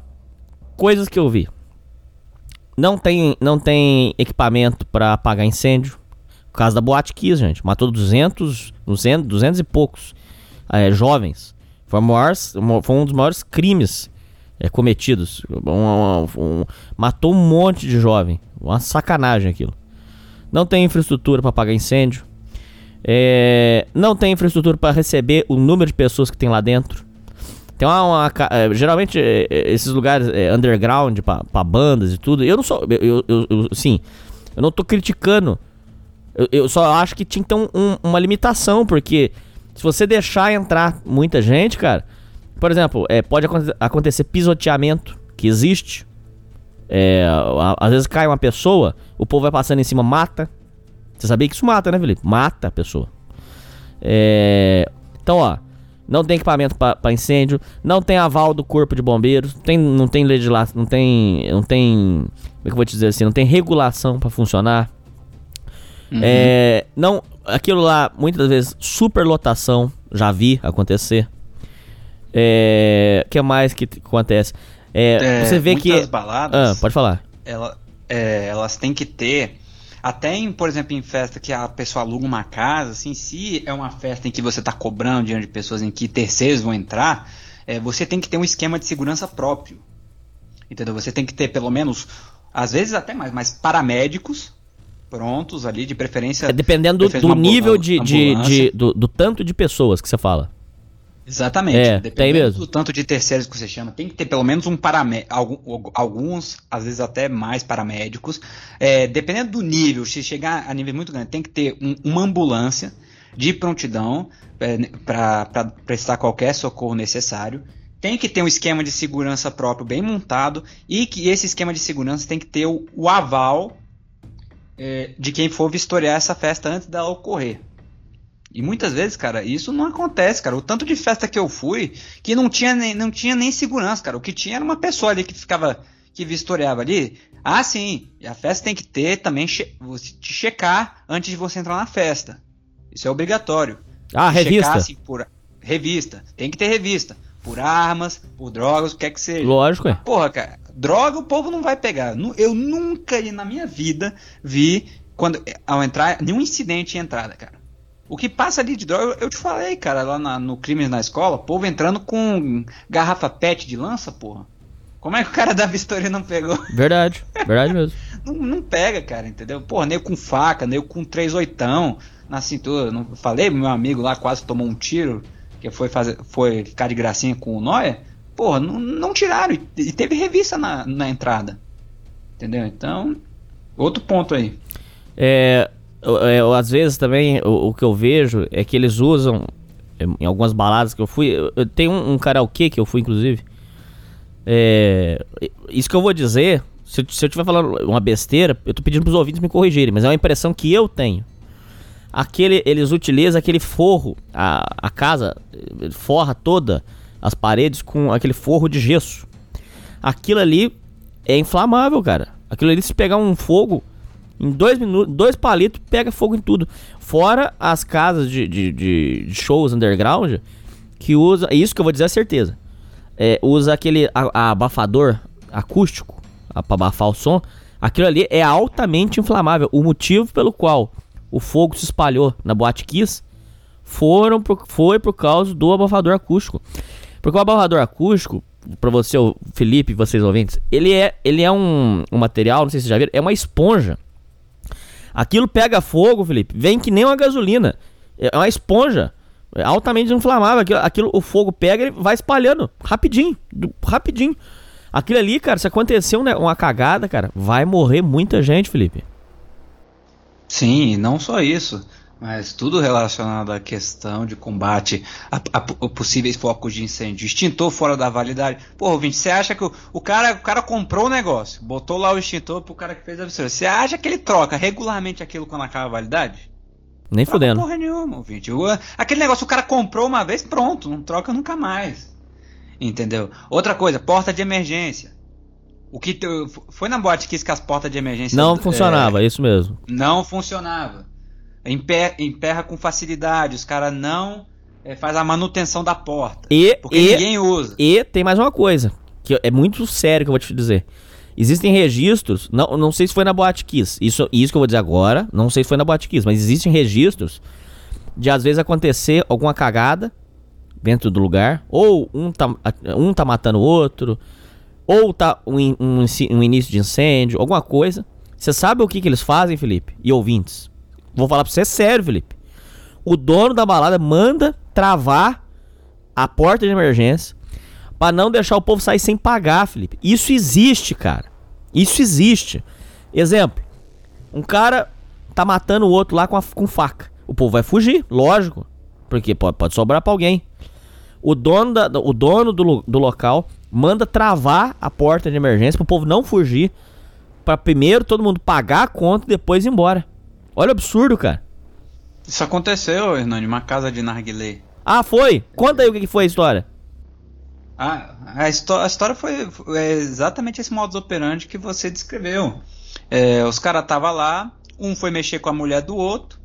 coisas que eu vi. Não tem, não tem equipamento para apagar incêndio. Por causa da Boate Kiss, gente. Matou 200, 200, 200 e poucos é, jovens. Foi, maior, foi, um dos maiores crimes é, cometidos. Um, um, um, matou um monte de jovem. Uma sacanagem aquilo. Não tem infraestrutura para apagar incêndio. É, não tem infraestrutura para receber o número de pessoas que tem lá dentro. Tem uma, uma é, geralmente é, é, esses lugares é, underground para bandas e tudo. Eu não sou, eu, eu, eu, sim, eu não tô criticando. Eu, eu só acho que tinha um, um, uma limitação, porque se você deixar entrar muita gente, cara, por exemplo, é, pode acontecer pisoteamento, que existe. É, às vezes cai uma pessoa, o povo vai passando em cima, mata. Você sabia que isso mata, né, Felipe? Mata a pessoa. É, então, ó, não tem equipamento para incêndio, não tem aval do corpo de bombeiros, tem, não tem legislação, não tem, não tem, como é que eu vou te dizer assim, não tem regulação para funcionar. Uhum. É, não, aquilo lá, muitas vezes, superlotação, já vi acontecer. É, que mais que acontece? É, é, você vê que baladas, ah, pode falar. Ela, é, elas têm que ter até em, por exemplo, em festa que a pessoa aluga uma casa, assim, se é uma festa em que você está cobrando diante de pessoas em que terceiros vão entrar, é, você tem que ter um esquema de segurança próprio. Entendeu? Você tem que ter pelo menos, às vezes até mais, mas paramédicos prontos ali, de preferência. É, dependendo do, do nível de, de, de do, do tanto de pessoas que você fala. Exatamente. É, tem mesmo. do tanto de terceiros que você chama, tem que ter pelo menos um paramédico, alguns, às vezes até mais paramédicos. É, dependendo do nível, se chegar a nível muito grande, tem que ter um, uma ambulância de prontidão é, para prestar qualquer socorro necessário. Tem que ter um esquema de segurança próprio bem montado e que esse esquema de segurança tem que ter o, o aval é, de quem for vistoriar essa festa antes dela ocorrer. E muitas vezes, cara, isso não acontece, cara. O tanto de festa que eu fui que não tinha nem, não tinha nem segurança, cara. O que tinha era uma pessoa ali que ficava, que vistoriava ali. Ah, sim, a festa tem que ter também, che te checar antes de você entrar na festa. Isso é obrigatório. Ah, revista. Checar, assim, por, revista. Tem que ter revista. Por armas, por drogas, o que é que seja. Lógico, é. Porra, cara, droga o povo não vai pegar. Eu nunca na minha vida vi, quando ao entrar, nenhum incidente de entrada, cara. O que passa ali de droga, eu te falei, cara, lá na, no Crimes na Escola, povo entrando com garrafa pet de lança, porra. Como é que o cara da Vistoria não pegou? Verdade, verdade mesmo. não, não, pega, cara, entendeu? Porra, nem com faca, nem com três oitão na cintura. Não, falei, meu amigo lá quase tomou um tiro, que foi, fazer, foi ficar de gracinha com o Noia. Porra, não, não tiraram. E, e teve revista na, na entrada. Entendeu? Então, outro ponto aí. É, eu, às vezes também o, o, que eu vejo é que eles usam em algumas baladas que eu fui. Eu, eu tenho um, um karaokê que eu fui, inclusive. É, isso que eu vou dizer, se, se eu estiver falando uma besteira, eu tô pedindo pros ouvintes me corrigirem, mas é uma impressão que eu tenho. Aquele, eles utilizam aquele forro, a, a casa forra toda as paredes com aquele forro de gesso. Aquilo ali é inflamável, cara. Aquilo ali, se pegar um fogo, em dois minutos, dois palitos, pega fogo em tudo. Fora as casas de, de, de shows underground que usa. Isso que eu vou dizer é certeza. É, usa aquele a, a abafador acústico para abafar o som. Aquilo ali é altamente inflamável. O motivo pelo qual o fogo se espalhou na Boate Kiss foram por, foi por causa do abafador acústico. Porque o abafador acústico, para você, o Felipe, vocês ouvintes, ele é, ele é um, um material, não sei se vocês já viram, é uma esponja Aquilo pega fogo, Felipe, vem que nem uma gasolina. É uma esponja. É altamente inflamável. Aquilo, aquilo, o fogo pega e vai espalhando. Rapidinho. Rapidinho. Aquilo ali, cara, se acontecer um uma cagada, cara, vai morrer muita gente, Felipe. Sim, não só isso, mas tudo relacionado à questão de combate a, a- a possíveis focos de incêndio. Extintor fora da validade. Pô, ouvinte, você acha que o, o cara, o cara comprou o negócio, botou lá o extintor pro cara que fez a visura. Você acha que ele troca regularmente aquilo quando acaba a validade? Nem Troca fudendo. porra nenhuma, ouvinte. O- aquele negócio o cara comprou uma vez, pronto, não troca nunca mais. Entendeu? Outra coisa, porta de emergência. O que foi na boate que as portas de emergência Não funcionava, é isso mesmo. não funcionava. Emper- emperra com facilidade, os caras não é, faz a manutenção da porta. E, Porque e, ninguém usa. e tem mais uma coisa, que é muito sério que eu vou te dizer. Existem registros, não, não sei se foi na Boate Kiss, isso, isso que eu vou dizer agora, não sei se foi na Boate Kiss, mas existem registros de às vezes acontecer alguma cagada dentro do lugar, ou um tá, um tá matando o outro, ou tá um, um, um início de incêndio, alguma coisa. Você sabe o que, que eles fazem, Felipe? E ouvintes? Vou falar pra você sério, Felipe. O dono da balada manda travar a porta de emergência pra não deixar o povo sair sem pagar, Felipe. Isso existe, cara. Isso existe. Exemplo: um cara tá matando o outro lá com, a, com faca. O povo vai fugir, lógico. Porque pode, pode sobrar pra alguém. O dono, da- o dono do, do local manda travar a porta de emergência pro povo não fugir. Pra primeiro todo mundo pagar a conta e depois ir embora. Olha o absurdo, cara. Isso aconteceu, Hernani, uma casa de narguilé. Ah, foi? Conta aí o que foi a história. Ah, a, histó- a história foi é exatamente esse modus operandi que você descreveu. É, os caras estavam lá, um foi mexer com a mulher do outro,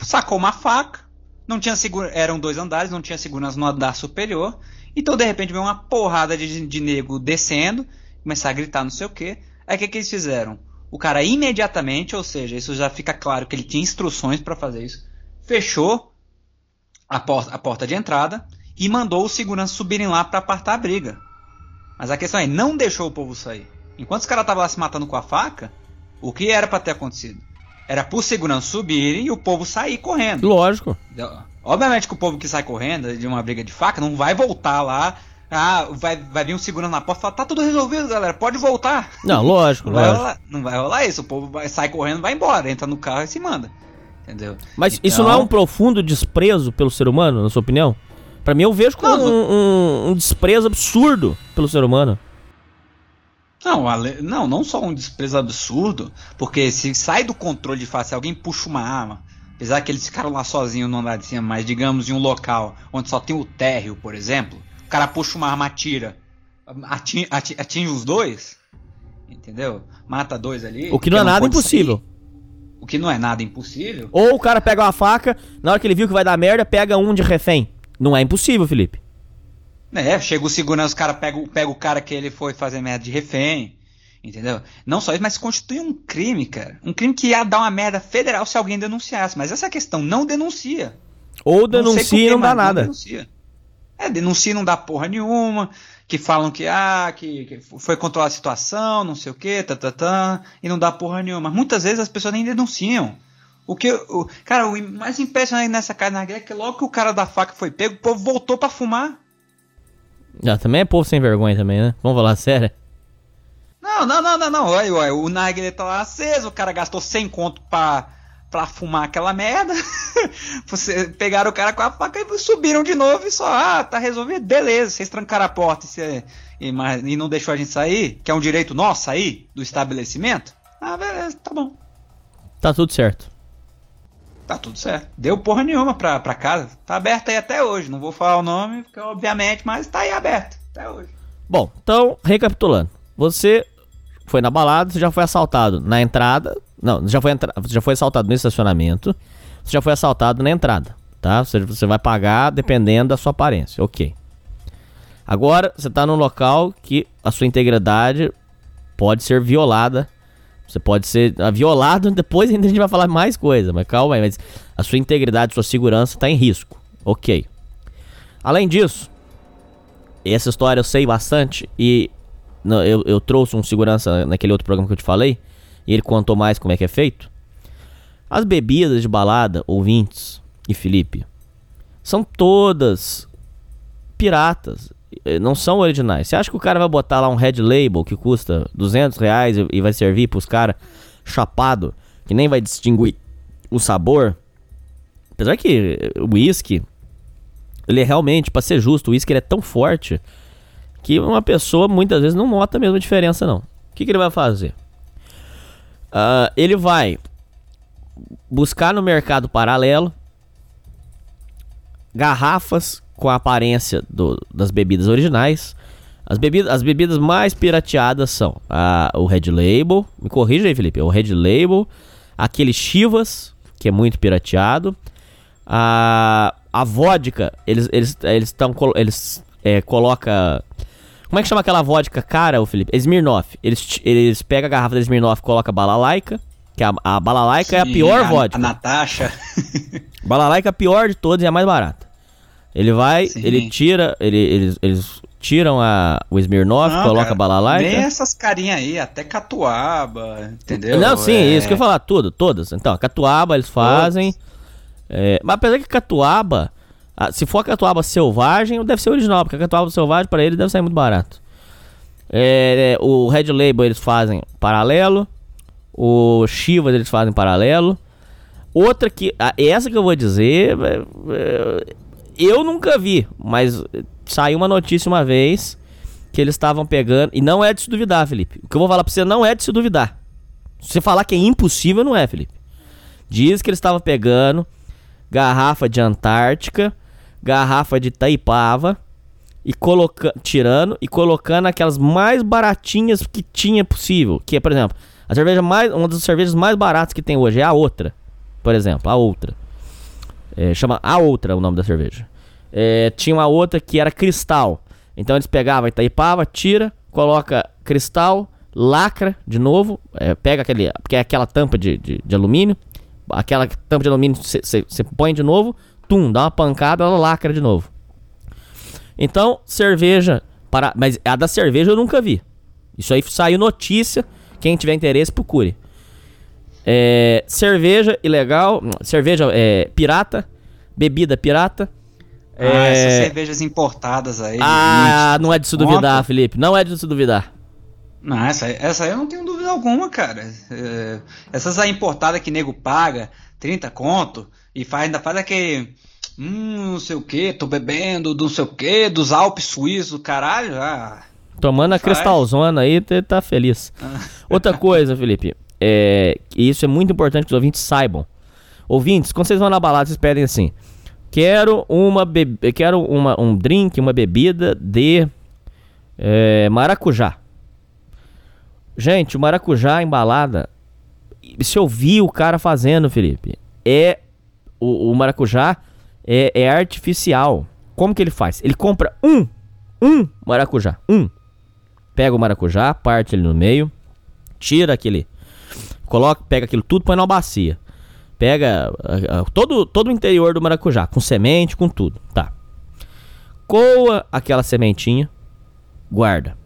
sacou uma faca, não tinha segura, eram dois andares, não tinha segurança no andar superior, então de repente veio uma porrada de, de nego descendo, começar a gritar não sei o que. Aí o que, que eles fizeram? O cara imediatamente, ou seja, isso já fica claro que ele tinha instruções para fazer isso, fechou a porta, a porta de entrada e mandou os seguranças subirem lá para apartar a briga. Mas a questão é, não deixou o povo sair. Enquanto os caras estavam lá se matando com a faca, o que era para ter acontecido? Era por segurança subirem e o povo sair correndo. Lógico. Obviamente que o povo que sai correndo de uma briga de faca não vai voltar lá. Ah, vai, vai vir um segurança na porta e falar, tá tudo resolvido, galera, pode voltar. Não, lógico, Não vai, lógico. rolar, não vai rolar isso. O povo vai, sai correndo, vai embora, entra no carro e se manda. Entendeu? Mas isso não é Então- um profundo desprezo pelo ser humano, na sua opinião? Pra mim, eu vejo como Não, um, um- um desprezo absurdo pelo ser humano. Não, não, não só um desprezo absurdo, porque se sai do controle de fato, se alguém puxa uma arma, apesar que eles ficaram lá sozinhos no andar de cima, mas digamos em um local onde só tem o térreo, por exemplo, cara puxa uma arma, atira, atinge, atinge os dois, entendeu? Mata dois ali. O que não é nada pode impossível. sair, o que não é nada impossível. Ou o cara pega uma faca, na hora que ele viu que vai dar merda, pega um de refém. Não é impossível, Felipe. É, chega o segurança, o cara pega, o- pega o cara que ele foi fazer merda de refém. Entendeu? Não só isso, mas constitui um crime, cara. Um crime que ia dar uma merda federal se alguém denunciasse. Mas essa questão, não denuncia. Ou Não denuncia e não dá mas nada. denuncia. É, denuncia e não dá porra nenhuma. Que falam que, ah, que, que foi controlar a situação, não sei o que, tá, tá, tá, e não dá porra nenhuma. Mas muitas vezes as pessoas nem denunciam. O que, o, cara, o mais impressionante nessa casa na é que logo que o cara da faca foi pego, o povo voltou pra fumar. Já também é povo sem vergonha também, né? Vamos falar sério. Não, não, não, não, não. Olha, olha, o narguilé tá lá aceso, o cara gastou 100 conto pra, pra fumar aquela merda. Você, pegaram o cara com a faca e subiram de novo e só, ah, tá resolvido, beleza. Vocês trancaram a porta e, cê- e, mas- e não deixou a gente sair, que é um direito nosso sair do estabelecimento. Ah, beleza, tá bom. Tá tudo certo. Tá tudo certo. Deu porra nenhuma pra, pra casa. Tá aberto aí até hoje. Não vou falar o nome, porque obviamente, mas tá aí aberto até hoje. Bom, então, recapitulando. Você foi na balada, você já foi assaltado na entrada. Não, já foi, entra- já foi assaltado no estacionamento. Você já foi assaltado na entrada, tá? Você, você vai pagar dependendo da sua aparência, ok. Agora, você tá num local que a sua integridade pode ser violada. Você pode ser ah, violado, depois ainda a gente vai falar mais coisa, mas calma aí, mas a sua integridade, sua segurança tá em risco, ok. Além disso, essa história eu sei bastante e eu, eu trouxe um segurança naquele outro programa que eu te falei e ele contou mais como é que é feito. As bebidas de balada, ouvintes e Felipe, são todas piratas. eh, não são originais. Você acha que o cara vai botar lá um Red Label que custa 200 reais e, vai servir pros caras chapado, que nem vai distinguir o sabor? Apesar que eh, o whisky, ele é realmente, pra ser justo, o ele é tão forte que uma pessoa muitas vezes não nota a mesma diferença, não. O que, que ele vai fazer? Ah, ele vai buscar no mercado paralelo garrafas com a aparência do- das bebidas originais. As bebidas, as bebidas mais pirateadas são a- o Red Label, me corrija aí, Felipe, o Red Label, aquele Chivas, que é muito pirateado, a, a vodka, eles eles eles estão eles é, coloca como é que chama aquela vodka cara, o Felipe? Smirnoff. Eles eles pegam a garrafa da Smirnoff, e coloca balalaica, que a, a balalaica é a Sim, pior a, vodka. A Natasha. Balalaica é a pior de todas e a mais barata. Ele vai, Sim. ele tira, ele, eles, eles tiram a, o Smirnoff, Não, coloca cara, a balalaica. Nem essas carinhas aí, até catuaba, entendeu? Não, sim, É, isso que eu ia falar, tudo, todas. Então, catuaba eles fazem. é, mas apesar que catuaba, ah, se for a catuaba selvagem, deve ser original, porque a catuaba selvagem para eles deve sair muito barato. É, é, o Red Label eles fazem paralelo. O Chivas eles fazem paralelo. Outra que. Essa que eu vou dizer. é, é, eu nunca vi, mas saiu uma notícia uma vez que eles estavam pegando. E não é de se duvidar, Felipe. O que eu vou falar pra você não é de se duvidar. Se você falar que é impossível, não é, Felipe. Diz que eles estavam pegando garrafa de Antártica, garrafa de Itaipava e colocando, tirando e colocando aquelas mais baratinhas que tinha possível. Que é, por exemplo, a cerveja mais, uma das cervejas mais baratas que tem hoje é a outra. Por exemplo, a outra. É, chama a outra o nome da cerveja. É, tinha uma outra que era cristal. Então eles pegavam Itaipava, tira, coloca cristal, lacra de novo, é, pega aquele, que é aquela tampa de, de, de alumínio, aquela tampa de alumínio você põe de novo, tum, dá uma pancada, ela lacra de novo. Então, cerveja, para, mas a da cerveja eu nunca vi. Isso aí saiu notícia, quem tiver interesse procure. É, cerveja ilegal, cerveja é, pirata, bebida pirata. Ah, é, essas cervejas importadas aí. ah, não é de se Conta. duvidar, Felipe. Não é de se duvidar. Não, essa, essa aí eu não tenho dúvida alguma, cara. É, essas aí importadas que nego paga 30 conto e faz, ainda faz aquele. Hum, não sei o que, tô bebendo do não sei o que, dos Alpes suíços, caralho. Ah, Tomando a Faz. cristalzona aí, tá- tá feliz. Outra coisa, Felipe. É, e isso é muito importante que os ouvintes saibam. Ouvintes, quando vocês vão na balada, vocês pedem assim: Quero uma bebe quero uma, um drink, uma bebida de é, maracujá. Gente, o maracujá embalada. Se eu vi o cara fazendo, Felipe, é. O, o maracujá é, é artificial. Como que ele faz? Ele compra um. Um maracujá. Um. Pega o maracujá, parte ele no meio, tira aquele. Coloca, pega aquilo tudo, põe numa bacia. Pega todo, todo o interior do maracujá, com semente, com tudo. Tá. Coa aquela sementinha, guarda.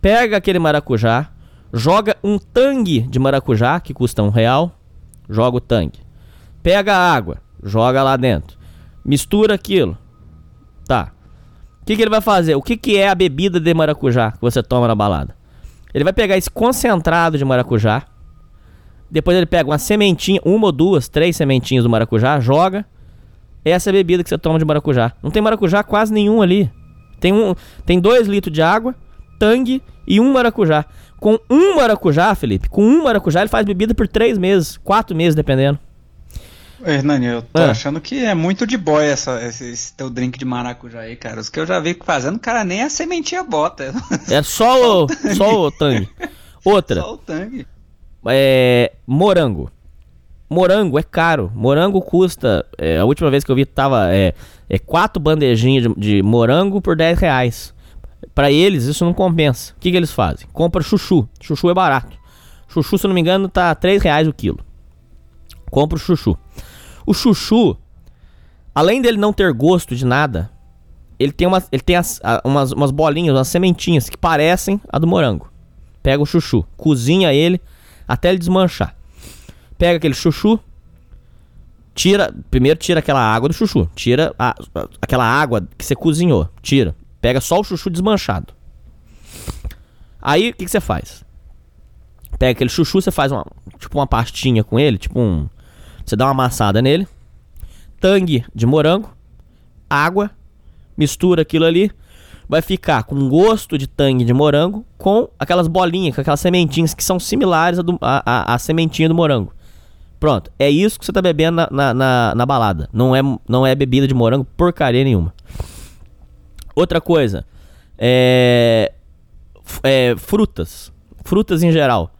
Pega aquele maracujá, joga um tangue de maracujá, que custa um real. Joga o tangue. Pega a água, joga lá dentro. Mistura aquilo. Tá. O que, que ele vai fazer? O que, que é a bebida de maracujá que você toma na balada? Ele vai pegar esse concentrado de maracujá. Depois ele pega uma sementinha, uma ou duas, três sementinhas do maracujá, joga. Essa é a bebida que você toma de maracujá. Não tem maracujá quase nenhum ali. Tem um, tem dois litros de água, tangue e um maracujá. Com um maracujá, Felipe, com um maracujá ele faz bebida por três meses, quatro meses, dependendo. Hernani, eu tô Ah. achando que é muito de boy essa, esse, esse teu drink de maracujá aí, cara. Os que eu já vi fazendo, o cara nem a sementinha bota. É só o, só o tangue. Outra. Só o tangue. É. Morango. Morango é caro. Morango custa. é, a última vez que eu vi tava. É, é quatro bandejinhas de, de morango por 10 reais. Pra eles isso não compensa. O que, que eles fazem? Compra chuchu. Chuchu é barato. Chuchu, se eu não me engano, tá 3 reais o quilo. Compra o chuchu. O chuchu, além dele não ter gosto de nada, ele tem, umas, ele tem as- a- umas, umas bolinhas, umas sementinhas que parecem a do morango. Pega o chuchu, cozinha ele até ele desmanchar. Pega aquele chuchu, tira, primeiro tira aquela água do chuchu, tira a- a- aquela água que você cozinhou, tira. Pega só o chuchu desmanchado. Aí, o que, que você faz? Pega aquele chuchu, você faz uma, tipo uma pastinha com ele, tipo um... Você dá uma amassada nele. Tangue de morango. Água. Mistura aquilo ali. Vai ficar com gosto de tangue de morango com aquelas bolinhas, com aquelas sementinhas que são similares à, à sementinha do morango. Pronto, é isso que você tá bebendo na, na, na, na balada. Não é, não é bebida de morango porcaria nenhuma. Outra coisa, é, é, frutas. Frutas em geral.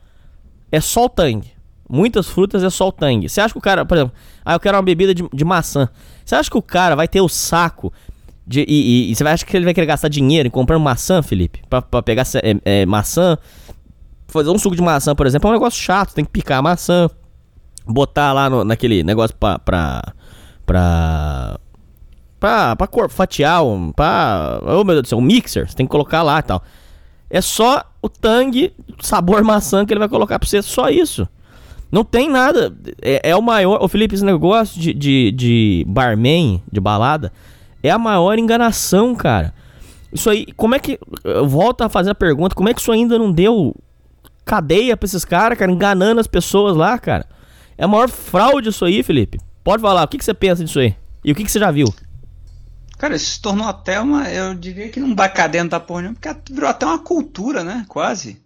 É só o tangue. Muitas frutas é só o tangue. Você acha que o cara, por exemplo, ah, eu quero uma bebida de, de maçã. Você acha que o cara vai ter o saco de, e, e, e, você vai achar que ele vai querer gastar dinheiro em comprar maçã, Felipe? Pra, pra pegar é, é, maçã. Fazer um suco de maçã, por exemplo, é um negócio chato. Tem que picar a maçã. Botar lá no, naquele negócio pra. pra. pra pra, pra cor, fatiar, um, pra. Oh meu Deus do céu, um mixer, você tem que colocar lá e tal. É só o tangue, sabor maçã que ele vai colocar pra você, só isso. Não tem nada. É, é o maior. Ô Felipe, esse negócio de, de, de barman, de balada, é a maior enganação, cara. Isso aí, como é que. Eu volto a fazer a pergunta, como é que isso ainda não deu cadeia pra esses caras, cara, enganando as pessoas lá, cara? É a maior fraude isso aí, Felipe. Pode falar, o que, que você pensa disso aí? E o que, que você já viu? Cara, isso se tornou até uma. Eu diria que não vai cair dentro da porra, porque virou até uma cultura, né? Quase.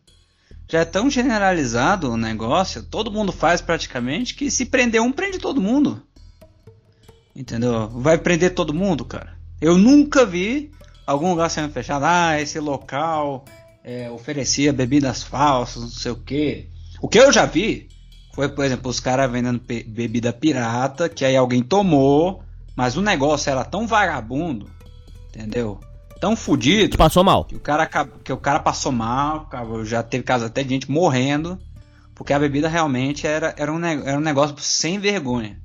Já é tão generalizado o negócio, todo mundo faz praticamente, que se prender um, prende todo mundo. Entendeu? Vai prender todo mundo, cara. Eu nunca vi algum lugar sendo fechado. Ah, esse local é, oferecia bebidas falsas, não sei o que. O que eu já vi foi, por exemplo, os caras vendendo bebida pirata, que aí alguém tomou, mas o negócio era tão vagabundo, entendeu? Tão fudido. Passou mal. Que o cara, que o cara passou mal, já teve caso até de gente morrendo, porque a bebida realmente era, era, um, era um negócio sem vergonha.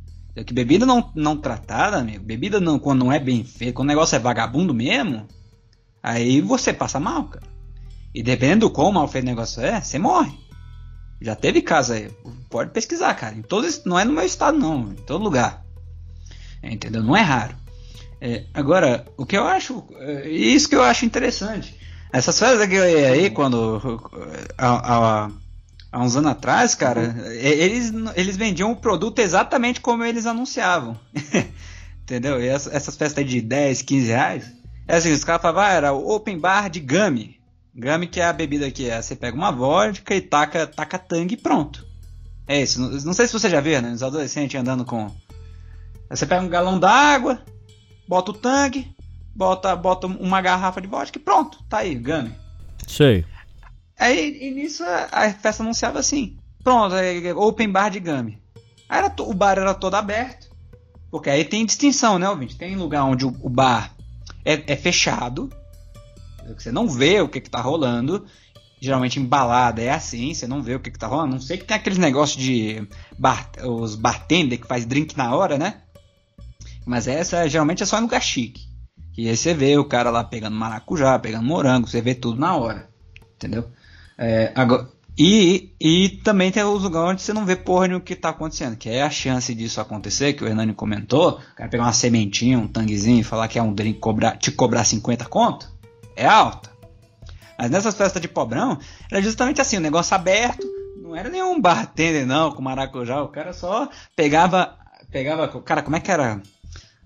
Que bebida não, não tratada, amigo, bebida não, quando não é bem feita, quando o negócio é vagabundo mesmo, aí você passa mal, cara. E dependendo do quão mal feito o negócio é, você morre. Já teve caso aí. Pode pesquisar, cara. Em todos, não é no meu estado, não. Em todo lugar. É, entendeu? Não é raro. É, agora, o que eu acho. É, isso que eu acho interessante. Essas férias eu ia aí, quando. Há, há, há uns anos atrás, cara, uhum. eles, eles vendiam o produto exatamente como eles anunciavam. entendeu? E essas, essas festas de 10, 15 reais. É assim, os caras falavam, ah, era open bar de gummy. Gummy que é a bebida que é, você pega uma vodka e taca, taca tangue e pronto. É isso. Não, não sei se você já viu, né? Os adolescentes andando com. Você pega um galão d'água, bota o tangue, bota, bota uma garrafa de vodka e pronto, tá aí, Gummy. Sei. Aí e nisso a, festa anunciava assim: pronto, é, é, open bar de Gummy. Aí era, o bar era todo aberto. Porque aí tem distinção, né, ouvinte? Tem lugar onde o, o bar é, é fechado você não vê o que, que tá rolando. Geralmente embalada é assim, você não vê o que, que tá rolando. Não sei que tem aqueles negócios de bar, os bartender que faz drink na hora, né? Mas essa geralmente é só em lugar chique. E aí você vê o cara lá pegando maracujá, pegando morango, você vê tudo na hora. Entendeu? É, agora, e, e também tem os lugares onde você não vê porra o que está acontecendo, que é a chance disso acontecer, que o Hernani comentou, o cara pegar uma sementinha, um tanguezinho e falar que é um drink cobrar, te cobrar 50 conto é alta. Mas nessas festas de pobrão, era justamente assim, o negócio aberto, não era nenhum bartender não, com maracujá, o cara só pegava, pegava, cara, como é que era?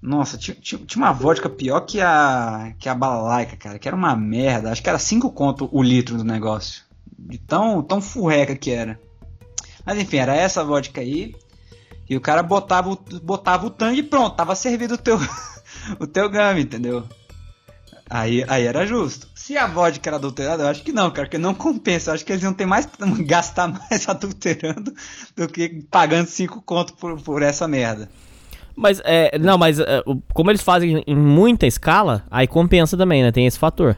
Nossa, tinha, tinha, tinha uma vodka pior que a que a balaica, cara, que era uma merda, acho que era 5 conto o litro do negócio. De tão, tão furreca que era. Mas enfim, era essa vodka aí. E o cara botava, botava o tangue e pronto, tava servido o teu, o teu game, entendeu? Aí, aí era justo. Se a vodka era adulterada, eu acho que não, cara, porque não compensa. Eu acho que eles iam ter mais gastar mais adulterando do que pagando 5 conto por, por essa merda. Mas, é, não, mas é, como eles fazem em muita escala, aí compensa também, né? Tem esse fator.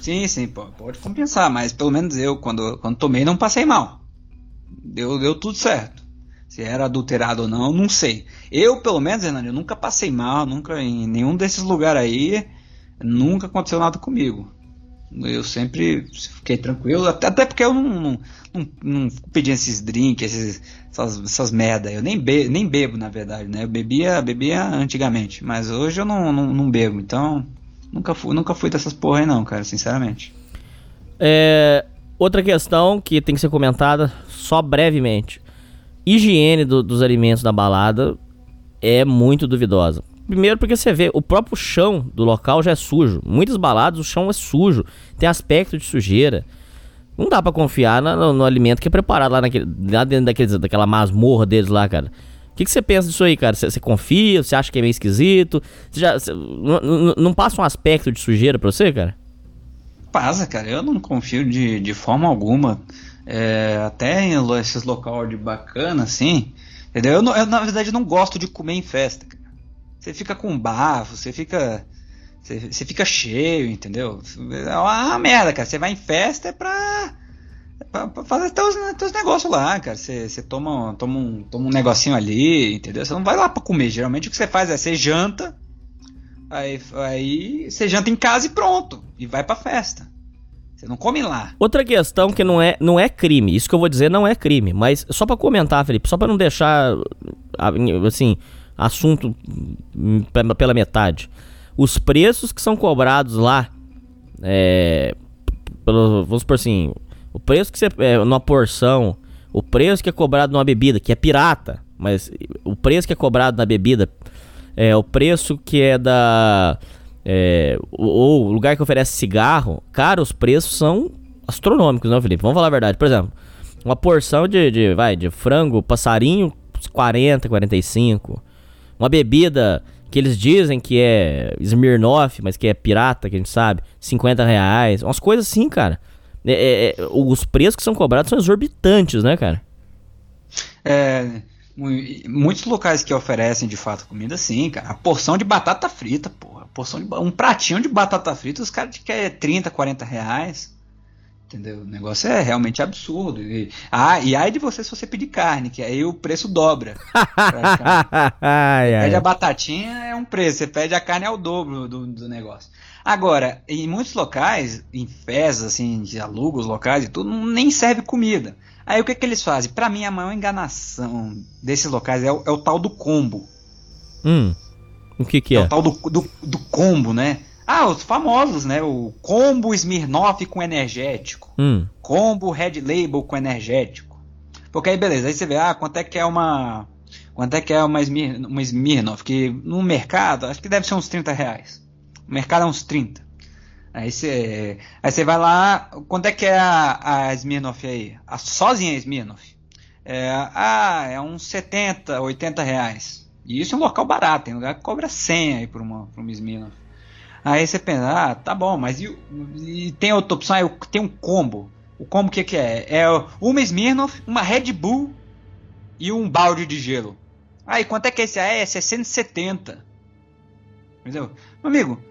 Sim, sim, pode compensar, mas pelo menos eu, quando, quando tomei, não passei mal. Deu, deu tudo certo. Se era adulterado ou não, não sei. Eu, pelo menos, Hernani, eu nunca passei mal, nunca em nenhum desses lugares aí nunca aconteceu nada comigo. Eu sempre fiquei tranquilo, até, porque eu não, não, não, não esses drinks, esses, essas, essas merda. Eu nem, be, nem bebo, na verdade, né? Eu bebia, bebia antigamente, mas hoje eu não, não, não bebo, então Nunca fui, nunca fui dessas porra aí não, cara, sinceramente. É, outra questão que tem que ser comentada só brevemente. Higiene do- dos alimentos da balada é muito duvidosa. Primeiro porque você vê, o próprio chão do local já é sujo. Muitas baladas o chão é sujo, tem aspecto de sujeira. Não dá pra confiar na- no, no alimento que é preparado lá, naquele, lá dentro daqueles, daquela masmorra deles lá, cara. O que, que você pensa disso aí, cara? Você confia? Você acha que é meio esquisito? Você já, você- não- passa um aspecto de sujeira pra você, cara? Passa, cara, eu não confio de, de forma alguma. É, até em esses local de bacana, assim. Entendeu? Eu, eu, na verdade, não gosto de comer em festa. cara. Você fica com bafo, você fica. Você, você fica cheio, entendeu? É uma merda, cara. Você vai em festa é pra. pra, fazer teus, teus negócios lá, cara. Você, toma, toma, um, toma um negocinho ali, entendeu? Você não vai lá pra comer. Geralmente o que você faz é você janta. Aí, aí você janta em casa e pronto. E vai pra festa. Você não come lá. Outra questão que não é, não é crime, isso que eu vou dizer não é crime, mas só pra comentar, Felipe, só pra não deixar assim, assunto hum, pe- pela metade. Os preços que são cobrados lá, é, pelo, vamos supor assim, o preço que você, é, numa porção, o preço que é cobrado numa bebida, que é pirata, mas o preço que é cobrado na bebida, é, o preço que é da. É, ou o lugar que oferece cigarro, cara, os preços são astronômicos, não, Felipe? Vamos falar a verdade. Por exemplo, uma porção de, de, vai, de frango, passarinho, uns 40, 45. Uma bebida que eles dizem que é Smirnoff, mas que é pirata, que a gente sabe, 50 reais. Umas coisas assim, cara. É, é, é, os preços que são cobrados são exorbitantes, né, cara? É, mu- muitos locais que oferecem de fato comida, sim, cara. A porção de batata frita, porra. Porção de, um pratinho de batata frita, os caras querem 30, 40 reais. Entendeu? O negócio é realmente absurdo. E, ah, e aí de você se você pedir carne, que aí o preço dobra. ai, ai. Pede a batatinha é um preço, você pede a carne é o dobro do, do negócio. Agora, em muitos locais, em festas, assim, de aluga os locais e tudo, não- nem serve comida. Aí o que, que eles fazem? Pra mim, a maior enganação desses locais é o, é o tal do combo. Hum, o que que É, é? o tal do, do, do combo, né? Ah, os famosos, né? O combo Smirnoff com energético. Hum, Combo Red Label com energético. Porque aí beleza, aí você vê, ah, quanto é que é uma. Quanto é que é uma, Smir, uma Smirnoff? Que no mercado, acho que deve ser uns 30 reais. O mercado é uns 30. Aí você. Aí você vai lá, quanto é que é a, a Smirnoff aí? A sozinha Smirnoff. É, ah, é uns 70, 80 reais. E isso é um local barato, tem lugar que cobra 100 aí por uma, por uma Smirnoff. Aí você pensa, ah, tá bom, mas e, e tem outra opção, aí tem um combo. O combo que, que é? É uma Smirnoff, uma Red Bull e um balde de gelo. Aí quanto é que é esse? Ah, é 670. Entendeu? Meu amigo,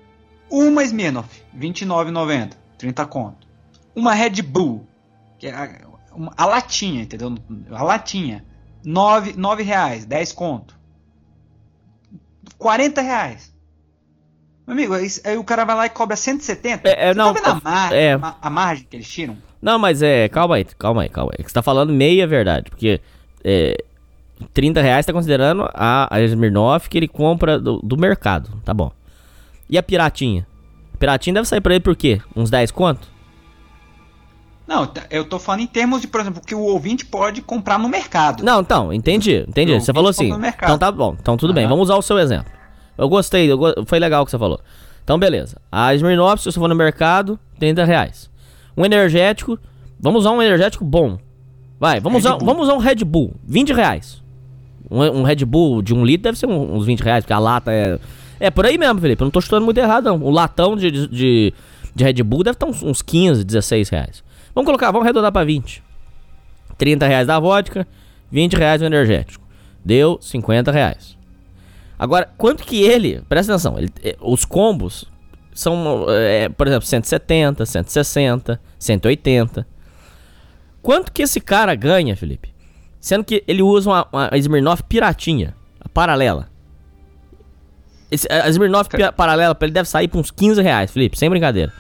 uma Smirnoff, R$29,90, 30 conto. Uma Red Bull, que é a, a latinha, entendeu? A latinha, 9, 9 reais, 10 conto. 40 reais. Meu amigo, aí, aí o cara vai lá e cobra 170. É, é, Você não, tá vendo a, mar- é. a- a margem que eles tiram? Não, mas é. Calma aí, calma aí, calma aí. Você tá falando meia verdade. Porque é, 30 reais tá considerando a, a Smirnoff que ele compra do, do mercado. Tá bom. E a piratinha? A piratinha deve sair pra ele por quê? Uns 10 conto? Não, eu tô falando em termos de, por exemplo, que o ouvinte pode comprar no mercado. Não, então, entendi, entendi. Eu Você falou assim. no mercado. Então tá bom, então tudo bem. Aham. Vamos usar o seu exemplo. Eu gostei, eu go- foi legal o que você falou. Então, beleza. A Smirnoff, se você for no mercado, 30 reais. Um energético, vamos usar um energético bom. Vai, vamos, Red usar, Bull. vamos usar um Red Bull, 20 reais. Um, um Red Bull de um litro deve ser um- uns 20 reais, porque a lata é. É por aí mesmo, Felipe. Eu não tô chutando muito errado, não. O latão de, de, de Red Bull deve estar uns, uns 15, 16 reais. Vamos colocar, vamos arredondar pra 20. 30 reais da vodka, 20 reais o energético. Deu 50 reais. Agora, quanto que ele. Presta atenção, ele- eh, os combos são, eh, por exemplo, 170, 160, 180. Quanto que esse cara ganha, Felipe? Sendo que ele usa uma, uma Smirnoff piratinha, a paralela. Esse, a Smirnoff pi- paralela ele deve sair por uns 15 reais, Felipe, sem brincadeira.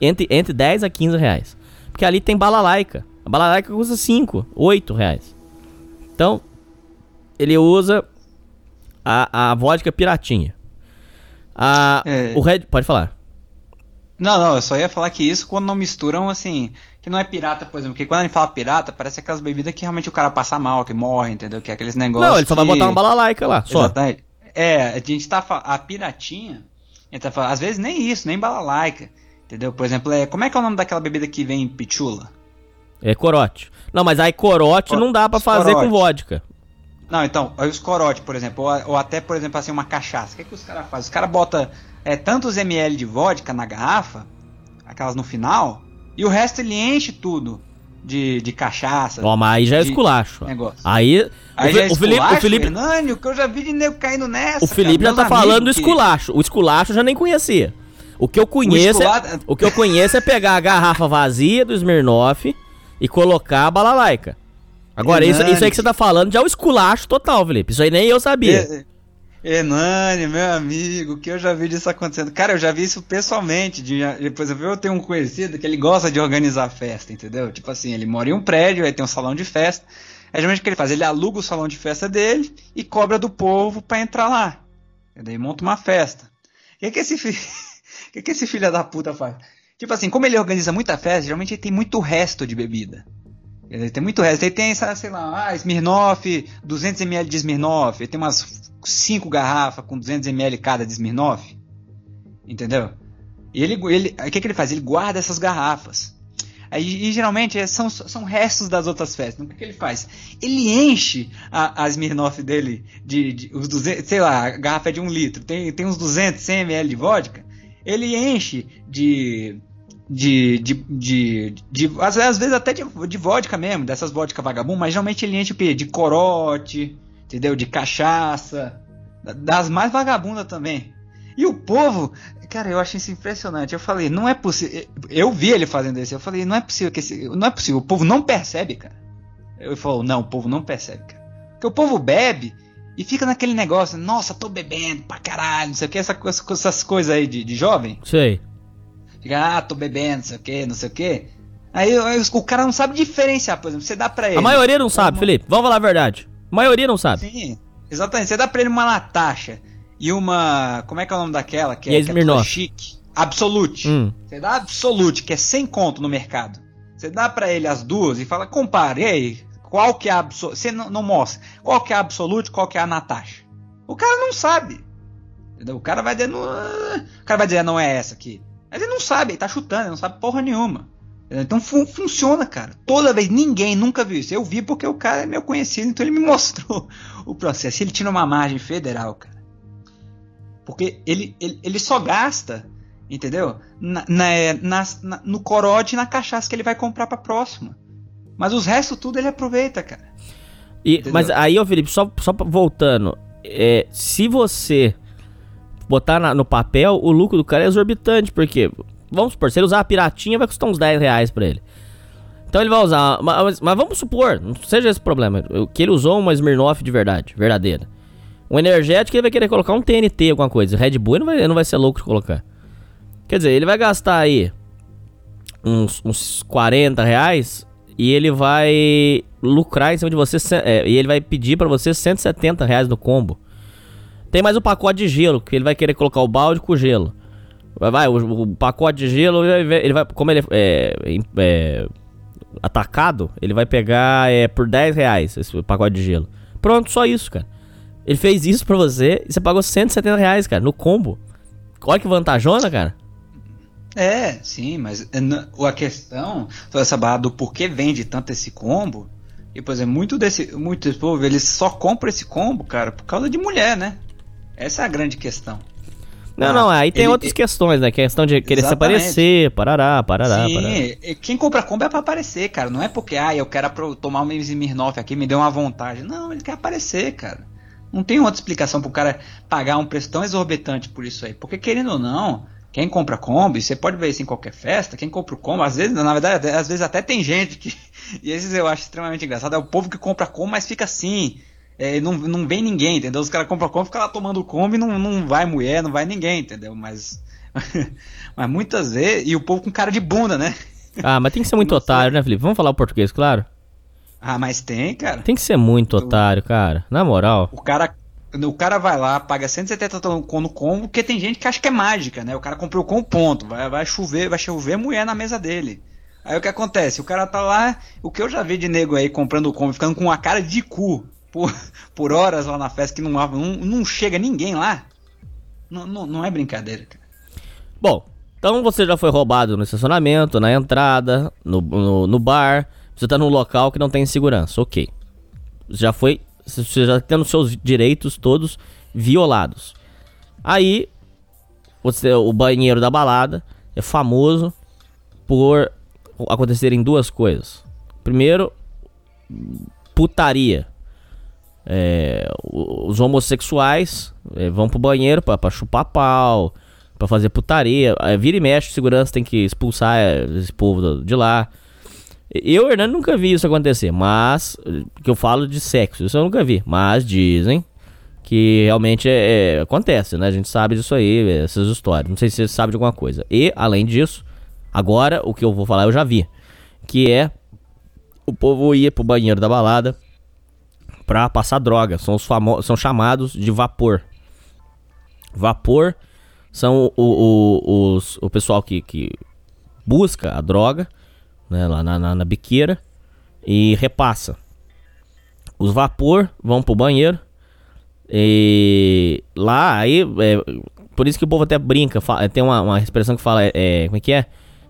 Entre, entre 10 a 15 reais. Porque ali tem balalaica. A balalaica custa 5, 8 reais. Então, ele usa a, a vodka piratinha. A, É. O Red. Pode falar. Não, não, eu só ia falar que isso quando não misturam, assim, que não é pirata, por exemplo, porque quando gente fala pirata, parece aquelas bebidas que realmente o cara passa mal, que morre, entendeu? Que é aqueles negócios. Não, ele só vai que- botar uma balalaika lá, só. Exatamente. É, a gente tá falando, a piratinha, a gente tá falando, às vezes nem isso, nem balalaica, entendeu? Por exemplo, é, como é que é o nome daquela bebida que vem em pichula? É corote. Não, mas aí corote Cor- não dá pra os fazer corote. com vodka. Não, então, aí os corote, por exemplo, ou, ou até, por exemplo, assim, uma cachaça. O que, que os caras fazem? Os caras botam é, tantos ml de vodka na garrafa, aquelas no final, e o resto ele enche tudo de, de cachaça. Ó, mas aí já é esculacho. negócio. Aí, Aí o, já é o Felipe, o Felipe, Hernani, o que eu já vi de nego caindo nessa. o Felipe cara, já tá falando do que- esculacho. O esculacho eu já nem conhecia. O que eu conheço, escula- é, o que eu conheço é pegar a garrafa vazia do Smirnoff e colocar a balalaica. Agora, isso, Hernani. isso aí que você tá falando já é o esculacho total, Felipe. Isso aí nem eu sabia. É, Hernani, meu amigo, o que eu já vi disso acontecendo? Cara, eu já vi isso pessoalmente. De, de- por exemplo, eu tenho um conhecido que ele gosta de organizar festa, entendeu? Tipo assim, ele mora em um prédio, aí tem um salão de festa. Aí geralmente o que ele faz? Ele aluga o salão de festa dele e cobra do povo pra entrar lá. E daí monta uma festa. O que, que esse. O que, que esse filho da puta faz? Tipo assim, como ele organiza muita festa, geralmente ele tem muito resto de bebida. Tem muito resto. Ele tem, sei lá, ah, Smirnoff, 200ml de Smirnoff. Ele tem umas 5 garrafas com 200ml cada de Smirnoff. Entendeu? E ele, ele, aí o que, que ele faz? Ele guarda essas garrafas. Aí, e geralmente é, são, são restos das outras festas. Então, o que, que ele faz? Ele enche a, a Smirnoff dele de, de os 200, sei lá, a garrafa é de 1 litro, tem, tem uns 200, 100 ml de vodka. Ele enche de de, de, de, de- às, vezes- até de, de vodka mesmo, dessas vodka vagabundo, mas geralmente ele enche o quê? De corote, entendeu? De cachaça, da- das mais vagabundas também. E o povo, cara, eu achei isso impressionante. Eu falei, não é possível. Eu vi ele fazendo isso. Eu falei, não é possível que esse, não é possível. O povo não percebe, cara. Ele falou, não, o povo não percebe, cara. Porque o povo bebe e fica naquele negócio, nossa, tô bebendo pra caralho, não sei o que, essa, essas coisas aí de, de jovem. Sei. Fica, ah, tô bebendo, não sei o que, não sei o que. Aí, o cara não sabe diferenciar, por exemplo, você dá pra ele. A maioria não sabe, Felipe. Vamos falar a verdade. A maioria não sabe. Sim, exatamente. Você dá pra ele uma Natasha e uma. Como é que é o nome daquela? Que é, que é chique. Absolute. Hum. Você dá Absolute, que é 100 conto no mercado. Você dá pra ele as duas e fala, compare, e aí? Qual que é a Absolute? Você não, não mostra. Qual que é a Absolute, qual que é a Natasha? O cara não sabe. Entendeu? O cara vai dizer, não, o cara vai dizer, não é essa aqui. Mas ele não sabe, ele tá chutando, ele não sabe porra nenhuma. Então fu- funciona, cara. Toda vez, ninguém nunca viu isso. Eu vi porque o cara é meu conhecido, então ele me mostrou o processo. Ele tira uma margem federal, cara. Porque ele, ele, ele só gasta, entendeu? Na, na- nas- na- no corote e na cachaça que ele vai comprar pra próxima. Mas os restos tudo ele aproveita, cara. E, mas aí, ô Felipe, só, só voltando. é, se você botar na- no papel, o lucro do cara é exorbitante, porque, vamos supor, se ele usar a piratinha, vai custar uns 10 reais pra ele. Então ele vai usar. ma- Mas, mas vamos supor, não seja esse o problema, que ele usou uma Smirnoff de verdade, verdadeira. Um energético ele vai querer colocar um TNT, alguma coisa. Red Bull ele não vai, não vai ser louco de colocar. Quer dizer, ele vai gastar aí uns, uns 40 reais e ele vai lucrar em cima de você. é, e ele vai pedir pra você 170 reais no combo. Tem mais o pacote de gelo, que ele vai querer colocar o balde com gelo. Vai, vai, o, o pacote de gelo, ele vai, como ele é, é, é, atacado, ele vai pegar é, por 10 reais esse pacote de gelo. Pronto, só isso, cara. Ele fez isso pra você e você pagou 170 reais, cara, no combo. Olha que vantajona, cara. É, sim, mas é, a questão, toda essa barra do porquê vende tanto esse combo, e por exemplo, muito desse, muito desse povo, eles só compram esse combo, cara, por causa de mulher, né? Essa é a grande questão. Não, Ah, não, aí tem ele- outras questões, né? Questão de querer se Exatamente. aparecer, parará, parará, Sim, parará. quem compra combo é pra aparecer, cara. Não é porque, ah, eu quero tomar um Smirnoff aqui, me deu uma vontade. Não, ele quer aparecer, cara. Não tem outra explicação pro cara pagar um preço tão exorbitante por isso aí. Porque, querendo ou não, quem compra combo, você pode ver isso em qualquer festa, quem compra o combo, às vezes, na verdade, às vezes até tem gente que. E esses eu acho extremamente engraçado. É o povo que compra combo, mas fica assim. É, não, não vem ninguém, entendeu? Os caras compram combo, ficam lá tomando combo e não, não vai mulher, não vai ninguém, entendeu? Mas. mas muitas vezes. E o povo com cara de bunda, né? Ah, mas tem que ser muito otário, né, Felipe? Vamos falar o português, claro? Ah, mas tem, cara. Tem que ser muito otário, cara. Na moral. O cara, o cara vai lá, paga 170 no combo, porque tem gente que acha que é mágica, né? O cara comprou com ponto, vai, vai chover, vai chover mulher na mesa dele. Aí o que acontece? O cara tá lá, o que eu já vi de nego aí comprando o combo, ficando com uma cara de cu por, por horas lá na festa que não, não, não chega ninguém lá. Não, não, não é brincadeira, cara. Bom, então você já foi roubado no estacionamento, na entrada, no, no, no bar. Você tá num local que não tem segurança, ok. Já foi. Você já tendo seus direitos todos violados. Aí, você, o banheiro da balada é famoso por acontecerem duas coisas. Primeiro, putaria. É, os homossexuais é, vão pro banheiro pra, pra chupar pau, pra fazer putaria. É, vira e mexe, segurança tem que expulsar é, esse povo de lá. Eu, Hernando, nunca vi isso acontecer, mas. Que eu falo de sexo, isso eu nunca vi. Mas dizem que realmente é, é, acontece, né? A gente sabe disso aí, essas histórias. Não sei se você sabe de alguma coisa. E, além disso, agora o que eu vou falar eu já vi. Que é. O povo ia pro banheiro da balada para passar droga. São os famosos, são chamados de vapor. Vapor são o, o, os, o pessoal que, que busca a droga, né, lá na, na, na biqueira e repassa. Os vapor vão pro banheiro e lá aí é, por isso que o povo até brinca, fala, tem uma, uma expressão que fala é, é como é que é?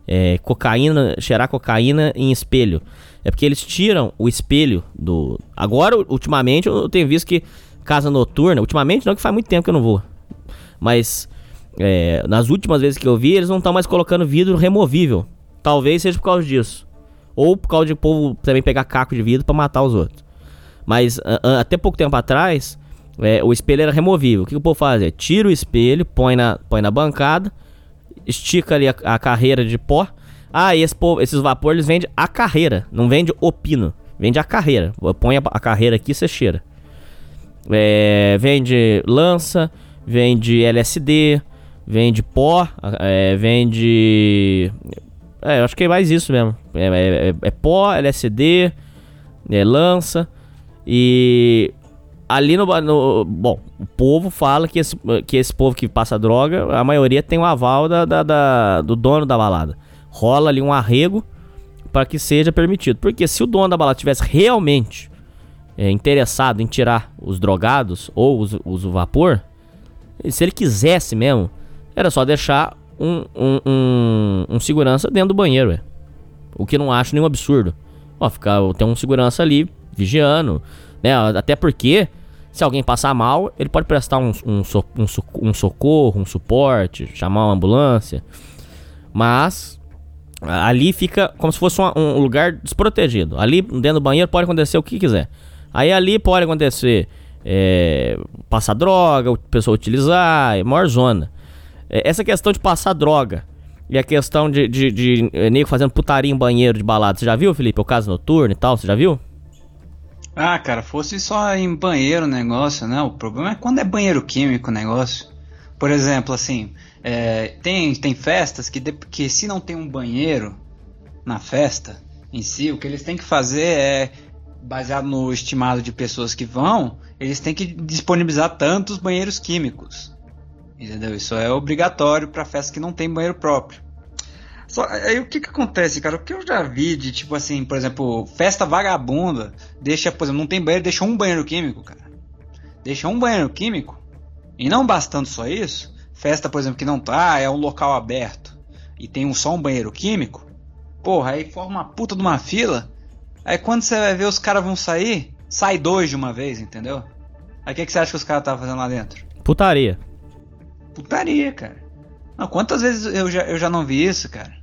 É? cocaína, cheirar cocaína em espelho. É porque eles tiram o espelho do. Agora, ultimamente, eu tenho visto que casa noturna, ultimamente não que faz muito tempo que eu não vou. Mas é, nas últimas vezes que eu vi, eles não estão mais colocando vidro removível. Talvez seja por causa disso. Ou por causa de povo também pegar caco de vidro para matar os outros. Mas a, a, até pouco tempo atrás, é, o espelho era removível. O que, que o povo faz? É, tira o espelho, põe na, põe na bancada, estica ali a, a carreira de pó ah, esse esses vapores eles vendem a carreira, não vende o pino. Vende a carreira. Põe a, a carreira aqui e você cheira. É, vende lança, vende LSD, vende pó, é, vende. É, eu acho que é mais isso mesmo. É, é, é, é pó, LSD, é lança. E ali no, no, Bom, o povo fala que esse, que esse povo que passa droga, a maioria tem o aval da, da, da do dono da balada rola ali um arrego para que seja permitido. Porque se o dono da balada tivesse realmente é, interessado em tirar os drogados ou os, os vapor, se ele quisesse mesmo, era só deixar um, um, um, um segurança dentro do banheiro, ué. O que não acho nenhum absurdo. Ó, ficar, tem um segurança ali vigiando, né? Até porque se alguém passar mal, ele pode prestar um, um, um, socorro, um suporte, chamar uma ambulância. Mas Ali fica como se fosse um, um, lugar desprotegido. Ali dentro do banheiro pode acontecer o que quiser. Aí ali pode acontecer é, passar droga, a pessoa utilizar, é maior zona. É, essa questão de passar droga e a questão de, de, de, de é, nego fazendo putaria em banheiro de balada, você já viu, Felipe? O caso noturno e tal, você já viu? Ah, cara, fosse só em banheiro o negócio, né? O problema é quando é banheiro químico o negócio. Por exemplo, assim, é, tem, tem festas que, de, que se não tem um banheiro na festa em si, o que eles têm que fazer é, baseado no estimado de pessoas que vão, eles têm que disponibilizar tantos banheiros químicos. Entendeu? Isso é obrigatório para festa que não tem banheiro próprio. Só, aí o que que acontece, cara? O que eu já vi de tipo assim, por exemplo, festa vagabunda, deixa, por exemplo, não tem banheiro, deixa um banheiro químico, cara. Deixa um banheiro químico. E não bastando só isso, Festa, por exemplo, que não tá, é um local aberto e tem um, só um banheiro químico. Porra, aí forma uma puta de uma fila. Aí quando você vai ver os caras vão sair, sai dois de uma vez, entendeu? Aí o que, que você acha que os caras estavam fazendo lá dentro? Putaria. Putaria, cara. Não, quantas vezes eu já, eu já não vi isso, cara?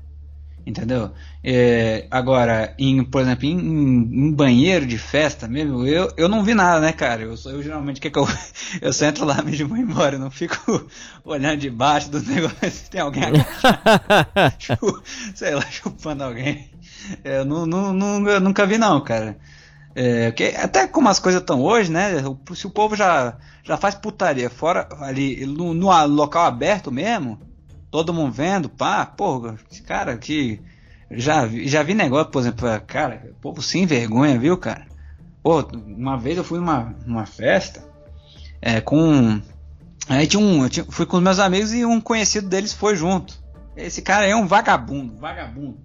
Entendeu? É, agora, em, por exemplo, em, em, banheiro de festa mesmo, eu, eu não vi nada, né, cara? Eu, eu geralmente, que, que eu, eu só entro lá mesmo e vou embora. Eu não fico olhando debaixo do negócio se tem alguém sei lá, chupando alguém. É, eu, não, não, não, eu nunca vi, não, cara. É, que, até como as coisas estão hoje, né? Se o povo já, já faz putaria fora ali no, no local aberto mesmo todo mundo vendo, pá, porra, cara, que. Já vi, já vi negócio, por exemplo, cara, povo sem vergonha, viu, cara? Pô, uma vez eu fui numa, numa festa, é, com. Aí tinha um. Eu tinha- fui com os meus amigos e um conhecido deles foi junto. Esse cara é um vagabundo, vagabundo.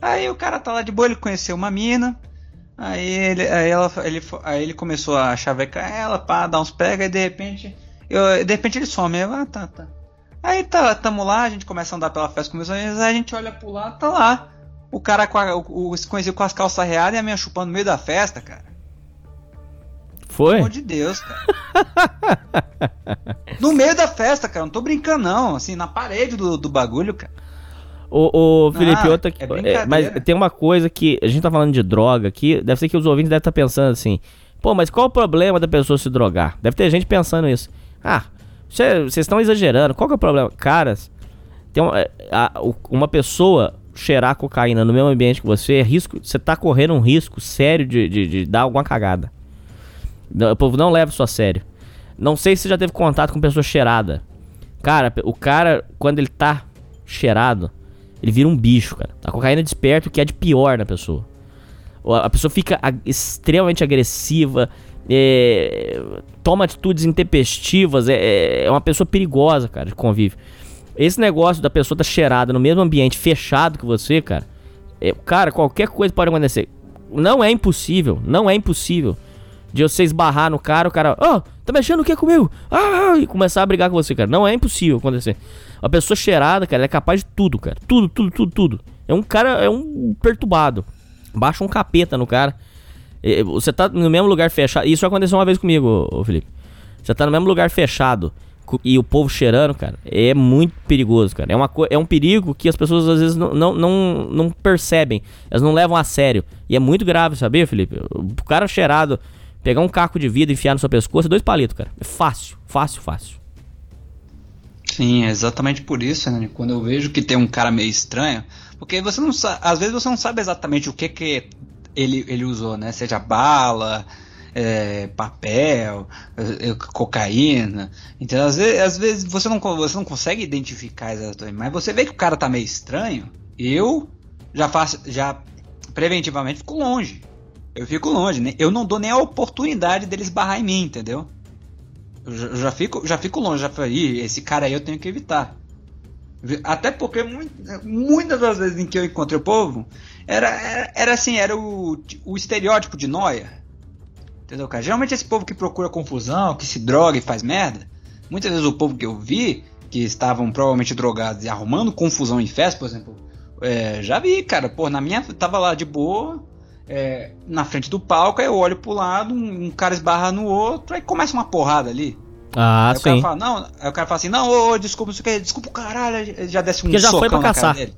Aí o cara tá lá de boa, ele conheceu uma mina. Aí ele, aí ela, ele, aí ele começou a chavecar ela, pá, dar uns pega, e de repente. Eu, de repente ele some. Eu, ah, tá, tá. Aí tá, tamo lá, a gente começa a andar pela festa com meus amigos, aí a gente olha pro lado, tá lá. O cara com a, o, o, se conhecido com as calças readas e a minha chupando no meio da festa, cara. Pelo Foi? amor de Deus, cara. no meio da festa, cara. Não tô brincando, não. Assim, na parede do, do bagulho, cara. Ô, ô, Felipe, Ah, outra. é é, mas tem uma coisa que. A gente tá falando de droga aqui. Deve ser que os ouvintes devem estar pensando assim. Pô, mas qual o problema da pessoa se drogar? Deve ter gente pensando isso. Ah, vocês estão exagerando. Qual que é o problema? Caras, tem uma, é, a- uma pessoa cheirar cocaína no mesmo ambiente que você é risco. Você tá correndo um risco sério de, de, de dar alguma cagada. O povo não leva isso a sério. Não sei se você já teve contato com pessoa cheirada. Cara, o cara, quando ele tá cheirado, ele vira um bicho, cara. A cocaína desperta o que é de pior na pessoa. A pessoa fica extremamente agressiva, é, toma atitudes intempestivas, é, é uma pessoa perigosa, cara, de convívio. Esse negócio da pessoa tá cheirada no mesmo ambiente fechado que você, cara, é, cara, qualquer coisa pode acontecer. Não é impossível, não é impossível de você esbarrar no cara, o cara, ó, tá mexendo o que comigo? Ah, e começar a brigar com você, cara. Não é impossível acontecer. Uma pessoa cheirada, cara, é capaz de tudo, cara. Tudo, tudo, tudo, tudo. É um cara, é um perturbado. Baixa um capeta no cara. É, Você tá no mesmo lugar fechado. Isso aconteceu uma vez comigo, Felipe. Você tá no mesmo lugar fechado e o povo cheirando, cara, é muito perigoso, cara. É, uma, é um perigo que as pessoas às vezes não, não, não, não percebem. Elas não levam a sério. E é muito grave, sabia, Felipe? O cara cheirado, pegar um caco de vida e enfiar no seu pescoço, é dois palitos, cara. É fácil, fácil, fácil. Sim, é exatamente por isso, né? Quando eu vejo que tem um cara meio estranho, porque você não às vezes você não sabe exatamente o que que ele, ele usou, né? Seja bala, é, papel, é, cocaína. Então, às vezes, às vezes você, não, você não consegue identificar exatamente, mas você vê que o cara tá meio estranho, eu já faço, já preventivamente fico longe. Eu fico longe, né? Eu não dou nem a oportunidade deles barrar em mim, entendeu? Eu já, eu já fico, já fico longe, já falei, "Ih, esse cara aí eu tenho que evitar. Até porque mui- muitas das vezes em que eu encontrei o povo, era, era, era assim, era o, o estereótipo de noia. Entendeu, cara? Geralmente esse povo que procura confusão, que se droga e faz merda, muitas vezes o povo que eu vi, que estavam provavelmente drogados e arrumando confusão em festa, por exemplo, é, já vi, cara, pô, na minha, tava lá de boa, é, na frente do palco, aí eu olho pro lado, um, um cara esbarra no outro, aí começa uma porrada ali. Ah, aí o cara sim. fala, não, aí o cara fala assim, não, ô, ô, desculpa, desculpa o caralho, já desce um Porque já foi pra na cara caçar. dele.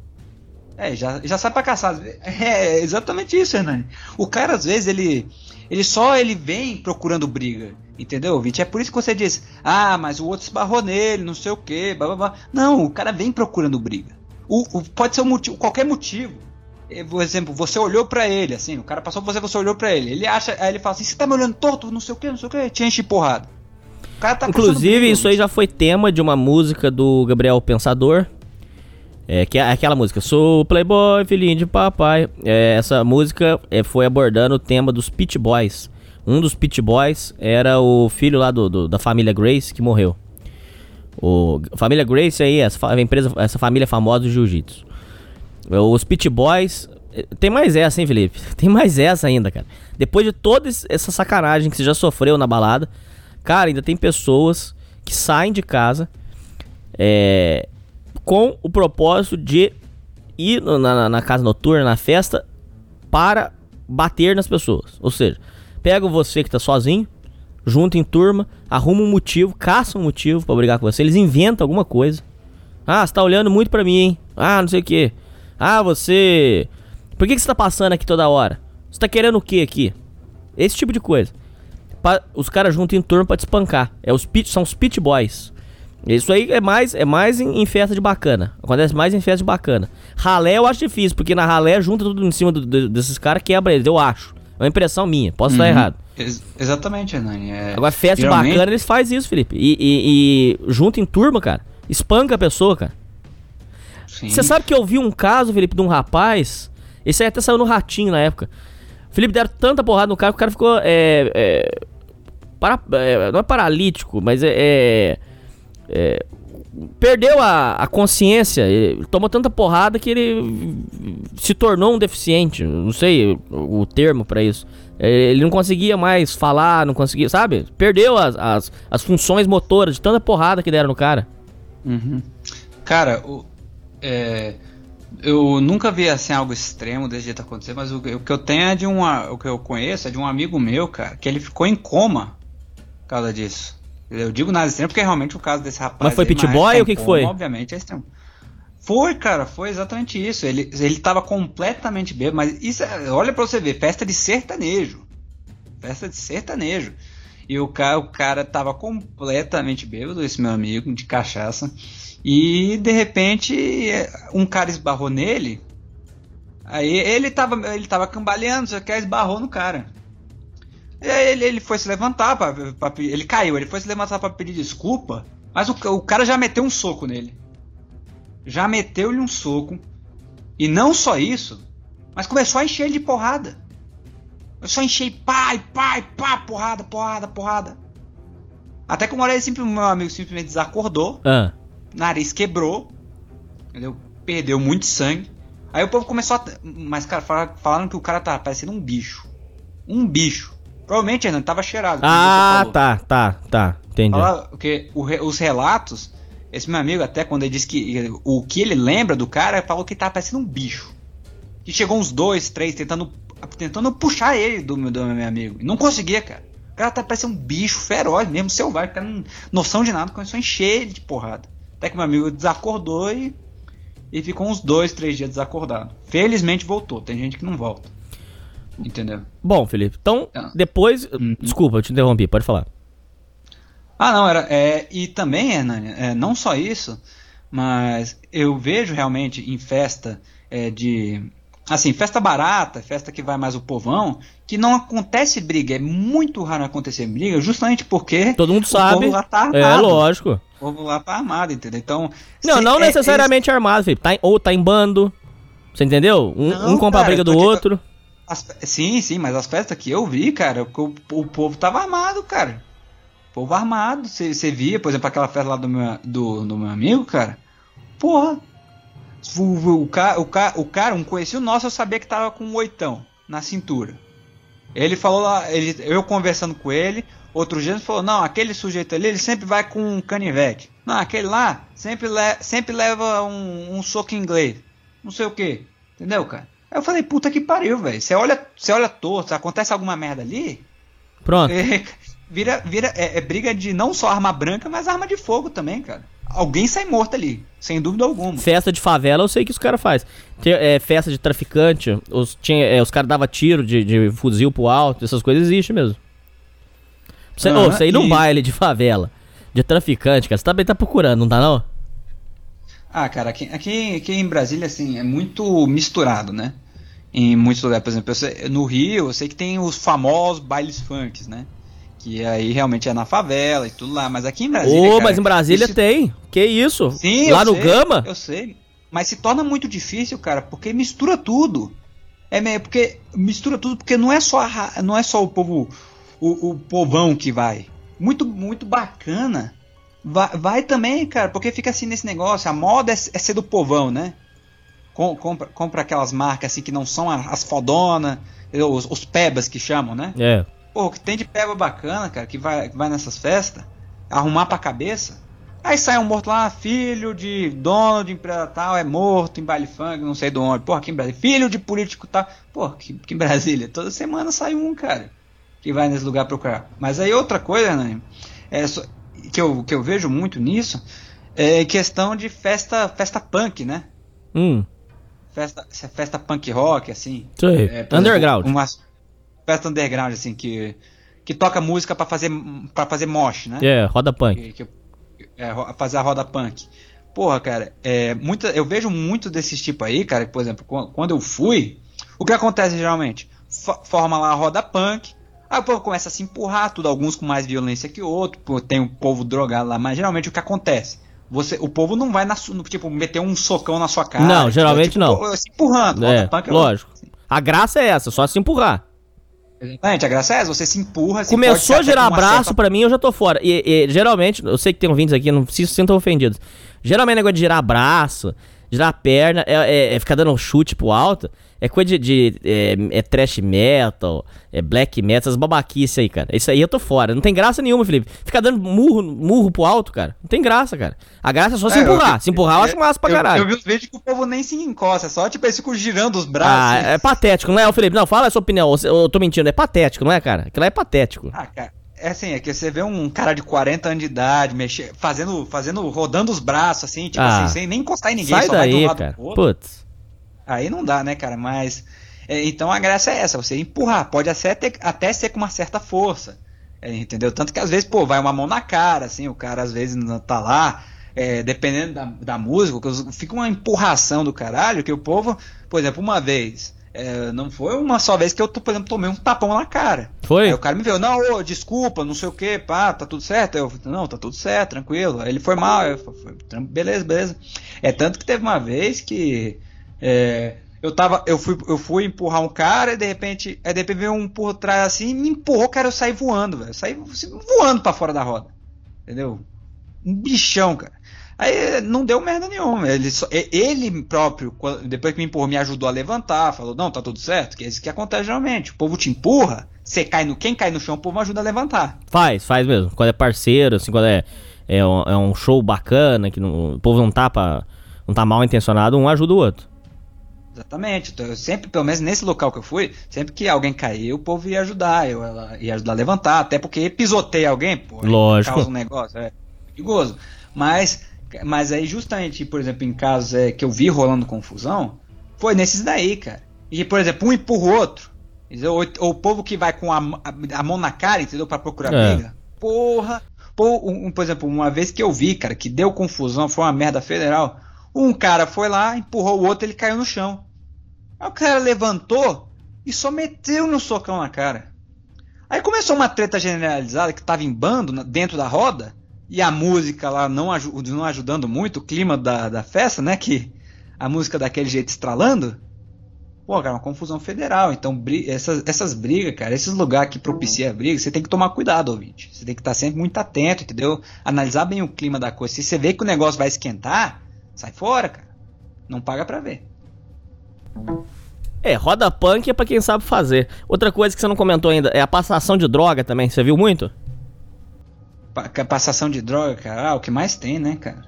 É, já, já sai pra caçar. É exatamente isso, Hernani. O cara, às vezes, ele. Ele só ele vem procurando briga. Entendeu, ouvinte? É por isso que você diz, ah, mas o outro esbarrou nele, não sei o que, blá blá blá. Não, o cara vem procurando briga. O, o- pode ser um motivo, qualquer motivo. Eh, Por exemplo, você olhou pra ele, assim, o cara passou por você, você olhou pra ele. Ele acha, aí ele fala assim, você tá me olhando torto, não sei o que, não sei o que, te enche porrada. O cara tá Inclusive, isso aí já foi tema de uma música do Gabriel Pensador. É, que é aquela música, sou playboy, filhinho de papai. É, essa música é, foi abordando o tema dos Pit Boys. Um dos Pit Boys era o filho lá do, do- da família Grace que morreu. O, família Grace aí, essa, empresa, essa família famosa do jiu-jitsu. Os Pit Boys. eh, Tem mais essa, hein, Felipe? Tem mais essa ainda, cara. Depois de toda essa sacanagem que você já sofreu na balada, cara, ainda tem pessoas que saem de casa é, com o propósito de ir na, na- na casa noturna, na festa, para bater nas pessoas. Ou seja, pega você que tá sozinho, junta em turma, arruma um motivo, caça um motivo pra brigar com você. Eles inventam alguma coisa. Ah, você tá olhando muito pra mim, hein? Ah, não sei o que. Ah, você. Por que, que você tá passando aqui toda hora? Você tá querendo o que aqui? Esse tipo de coisa. Os caras juntam em turma pra te espancar. É os pit, são os pit boys. Isso aí é mais, é mais em, em festa de bacana. Acontece mais em festa de bacana. Ralé eu acho difícil, porque na ralé junta tudo em cima do- do- desses caras, quebra eles, eu acho. É uma impressão minha, posso estar Uhum. errado. Ex- exatamente, Hernani. É, Agora, festa de geralmente- bacana, eles fazem isso, Felipe. E, e, e junto em turma, cara. Espanca a pessoa, cara. Você sabe que eu vi um caso, Felipe, de um rapaz. Esse aí até saiu no ratinho na época. Felipe deram tanta porrada no cara que o cara ficou. É, é, para, é, não é paralítico, mas é, é- perdeu a, a consciência, ele tomou tanta porrada que ele se tornou um deficiente, não sei o, o termo pra isso. É, Ele não conseguia mais falar, não conseguia, sabe? Perdeu as, as, as funções motoras de tanta porrada que deram no cara. Uhum. Cara, o, é, eu nunca vi assim algo extremo desse jeito acontecer, mas o, o que eu tenho é de uma. O que eu conheço é de um amigo meu, cara, que ele ficou em coma por causa disso. Eu digo nada extremo porque realmente o caso desse rapaz. Mas foi aí, pit boy ou o que que foi? Obviamente é extremo. Foi, cara, foi exatamente isso. Ele, ele tava completamente bêbado, mas isso é, olha pra você ver, festa de sertanejo. Festa de sertanejo. E o cara, o cara tava completamente bêbado, esse meu amigo, de cachaça. E de repente um cara esbarrou nele. Aí ele tava, ele tava cambaleando, só que aí esbarrou no cara. Ele, ele foi se levantar, pra, pra ele caiu, ele foi se levantar pra pedir desculpa, mas o, o cara já meteu um soco nele. Já meteu-lhe um soco. E não só isso, mas começou a encher ele de porrada. Começou a encher pai, pai, pá, porrada, porrada, porrada. Até que uma hora ele simplesmente, meu amigo simplesmente desacordou, Ah, nariz quebrou, entendeu? Perdeu muito sangue. Aí o povo começou a. Mas, cara, fala- falaram que o cara tava parecendo um bicho. Um bicho. Provavelmente ele tava cheirado. ah tá, tá, tá. Entendi. Fala- Porque os relatos, esse meu amigo, até quando ele disse que o que ele lembra do cara, falou que tava parecendo um bicho. Que chegou uns dois, três, tentando, tentando puxar ele do, meu- do meu amigo. E não conseguia, cara. O cara tá parecendo um bicho feroz mesmo, selvagem. Cara não noção de nada, começou a encher ele de porrada. Até que meu amigo desacordou e, e ficou uns dois, três dias desacordado. Felizmente voltou, tem gente que não volta. Entendeu? Bom, Felipe, então Ah. depois. Uhum. Desculpa, eu te interrompi, pode falar. Ah, não, era. É, e também, Hernani, é, não só isso, mas eu vejo realmente em festa é, de. Assim, festa barata, festa que vai mais o povão, que não acontece briga. É muito raro acontecer briga, justamente porque Todo mundo o sabe. povo lá tá armado. É, lógico. O povo lá tá armado, entendeu? Então. Não, não é- necessariamente armado, Felipe. Tá em- ou tá em bando. Você entendeu? Um, Não, um compra a cara, briga do outro. As sim, sim, mas as festas que eu vi, cara, o, o povo tava armado, cara. O povo armado. Você via, por exemplo, aquela festa lá do meu, do, do meu amigo, cara. Porra. O, o, o, ca- o, ca- o cara, um conhecido nosso, eu sabia que tava com um oitão na cintura. Ele falou lá, ele, eu conversando com ele, outro dia ele falou, não, aquele sujeito ali, ele sempre vai com um canivete. Não, aquele lá sempre, le sempre leva um, um soco inglês. Não sei o que. Entendeu, cara? Aí eu falei, puta que pariu, velho. Você olha, você olha torto, acontece alguma merda ali, Pronto. é, vira, vira, é, é briga de não só arma branca, mas arma de fogo também, cara. Alguém sai morto ali, sem dúvida alguma. Festa de favela, eu sei que os caras faz. Tem, é, festa de traficante, os, tinha, é, os caras davam tiro de, de fuzil pro alto, essas coisas existem mesmo. Você, Aham, ô, você ir num e- baile de favela, de traficante, cara, você também tá procurando, não tá não? Ah, cara, aqui, aqui, aqui em Brasília, assim, é muito misturado, né? Em muitos lugares, por exemplo, sei- no Rio, eu sei que tem os famosos bailes funks, né? Que aí realmente é na favela e tudo lá, mas aqui em Brasília. Ô, cara, mas em Brasília isso- tem. Que isso? Sim, Lá eu no sei, Gama? Eu sei. Mas se torna muito difícil, cara, porque mistura tudo. É meio porque mistura tudo porque não é só a não é só o povo o, o povão que vai. Muito muito bacana. Vai, vai também, cara, porque fica assim nesse negócio, a moda é, é ser do povão, né? Com- compra, compra aquelas marcas assim que não são as fodona, os, os pebas que chamam, né? É. Pô, que tem de peba bacana, cara, que vai, que vai nessas festas, arrumar pra cabeça. Aí sai um morto lá, filho de dono de empresa tal, é morto em baile funk, não sei de onde. Porra, aqui em Brasília. Filho de político tal. Porra, aqui, aqui em Brasília. Toda semana sai um, cara, que vai nesse lugar procurar. Mas aí outra coisa, né, é só- que, eu, que eu vejo muito nisso, é questão de festa, festa punk, né? Hum. Festa, festa punk rock, assim. Aí. É, Underground. Uma festa underground, assim, que, que toca música pra fazer, pra fazer mosh, né? É, roda punk. Que- que- é, fazer a roda punk. Porra, cara, é, muita, eu vejo muito desses tipos aí, cara, que, por exemplo, qu- quando eu fui, o que acontece geralmente? Fo- forma lá a roda punk, aí o povo começa a se empurrar, tudo, alguns com mais violência que outro, tem o povo drogado lá, mas geralmente o que acontece? Você, o povo não vai na, tipo, meter um socão na sua cara. Não, geralmente tipo, não. Se empurrando. É, lógico. A graça é essa, só se empurrar. Exatamente, a graça é essa, você se empurra. se Começou a gerar com uma braço certa- pra mim, eu já tô fora. E, e, geralmente, eu sei que tem ouvintes aqui, não se sintam ofendidos. Geralmente, negócio de girar braço, girar perna, é, é- é ficar dando chute pro alto, é coisa de. de- é, é trash metal, é black metal, essas babaquices aí, cara. Isso aí eu tô fora. Não tem graça nenhuma, Felipe. Ficar dando murro, murro pro alto, cara. Não tem graça, cara. A graça é só se É, eu- empurrar. se empurrar, eu acho massa pra eu, caralho. Eu vi uns vídeos que o povo nem se encosta, só tipo eles ficam girando os braços. Ah, é patético, não é, Felipe? Não, fala a sua opinião. Eu, eu tô mentindo, é patético, não é, cara? Aquilo lá é patético. Ah, cara, é assim, é que você vê um cara de 40 anos de idade, mexer, fazendo, fazendo, rodando os braços, assim, tipo Ah. assim, sem nem encostar em ninguém, Sai só vai de um daí, lado cara. pro outro. Putz. Aí não dá, né, cara? Mas. é, então a graça é essa, você empurrar. Pode até, até ser com uma certa força. é, entendeu? Tanto que às vezes, pô, vai uma mão na cara, assim, o cara às vezes não tá lá. é, dependendo da, da música, fica uma empurração do caralho, que o povo, por exemplo, uma vez. É, não foi uma só vez que eu, por exemplo, tomei um tapão na cara. Foi? Aí o cara me viu, não, ô, desculpa, não sei o que, pá, tá tudo certo? Eu, não, tá tudo certo, tranquilo. Aí ele foi mal, eu falei, "Tran- beleza, beleza. É tanto que teve uma vez que é, eu tava, eu fui, eu fui empurrar um cara e de repente, aí de repente veio um por trás assim, me empurrou, cara, eu saí voando, velho. Saí voando pra fora da roda. Entendeu? Um bichão, cara. Aí não deu merda nenhuma. Ele, só- ele próprio, depois que me empurrou, me ajudou a levantar. Falou: Não, tá tudo certo. Que é isso que acontece geralmente. O povo te empurra, você cai no. Quem cai no chão, o povo ajuda a levantar. Faz, faz mesmo. Quando é parceiro, assim, quando é, é, um, é um show bacana, que não- o povo não tá, pra, não tá mal intencionado, um ajuda o outro. Exatamente. Então, eu sempre, pelo menos nesse local que eu fui, sempre que alguém caiu, o povo ia ajudar. Eu ia ajudar a levantar. Até porque pisoteia alguém, pô. Lógico. Causa um negócio. É perigoso. Mas, mas aí, justamente, por exemplo, em casos é, que eu vi rolando confusão, foi nesses daí, cara. E, por exemplo, um empurra o outro. entendeu? Ou, ou o povo que vai com a, a- a mão na cara, entendeu? Pra procurar É. briga. Porra. Pô, um- por exemplo, uma vez que eu vi, cara, que deu confusão, foi uma merda federal. Um cara foi lá, empurrou o outro, ele caiu no chão. Aí o cara levantou e só meteu no socão na cara. Aí começou uma treta generalizada que tava em bando dentro da roda. E a música lá não, aju- não ajudando muito, o clima da, da festa, né? Que a música daquele jeito estralando. Pô, cara, uma confusão federal. Então, essas, essas brigas, cara, esses lugares que propicia a briga, você tem que tomar cuidado, ouvinte. Você tem que estar sempre muito atento, entendeu? Analisar bem o clima da coisa. Se você vê que o negócio vai esquentar, sai fora, cara. Não paga pra ver. É, roda punk é pra quem sabe fazer. Outra coisa que você não comentou ainda é a passação de droga também. Você viu muito? Passação de droga, cara, ah, o que mais tem, né, cara?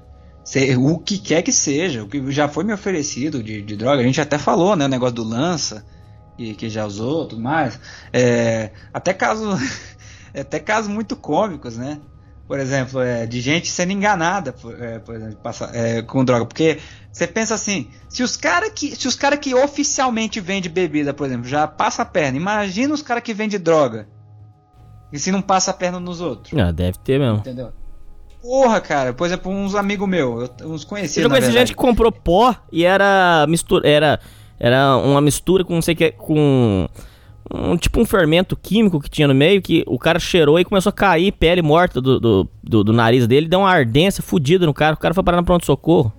Cê- o que quer que seja, o que já foi me oferecido de, de droga, a gente até falou, né, o negócio do lança, que, que já usou, tudo mais. É, até casos, até casos muito cômicos, né? Por exemplo, é, de gente sendo enganada, por, é, por exemplo, passa- é, com droga, porque você pensa assim, se os caras que, se os cara que oficialmente vendem bebida, por exemplo, já passa a perna, imagina os caras que vendem droga. E se não passa a perna nos outros? Ah, deve ter mesmo. Entendeu? Porra, cara, por exemplo, uns amigos meus, eu- uns Eu conhecidos. já na conheci gente que comprou pó e era mistura. Era, era uma mistura com não sei o que. Com. Um, tipo um fermento químico que tinha no meio que o cara cheirou e começou a cair pele morta do, do, do, do nariz dele, deu uma ardência fodida no cara. O cara foi parar no pronto-socorro.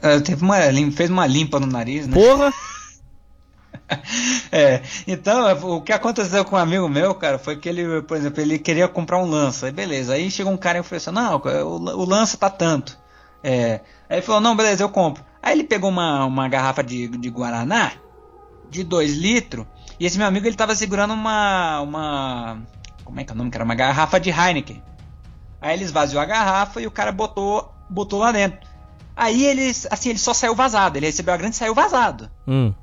É, teve uma, lim- fez uma limpa no nariz, né? Porra! É, então, o que aconteceu com um amigo meu, cara, foi que ele, por exemplo, ele queria comprar um lança. Aí beleza, aí chegou um cara e falou assim: Não, o, o lança tá tanto. É, aí ele falou: Não, beleza, eu compro. Aí ele pegou uma, uma garrafa de, de Guaraná de 2 litros. E esse meu amigo ele tava segurando uma. uma como é que é o nome? Que era uma garrafa de Heineken. Aí ele esvaziou a garrafa e o cara botou, botou lá dentro. Aí ele, assim, ele só saiu vazado. Ele recebeu a grande e saiu vazado. Hum.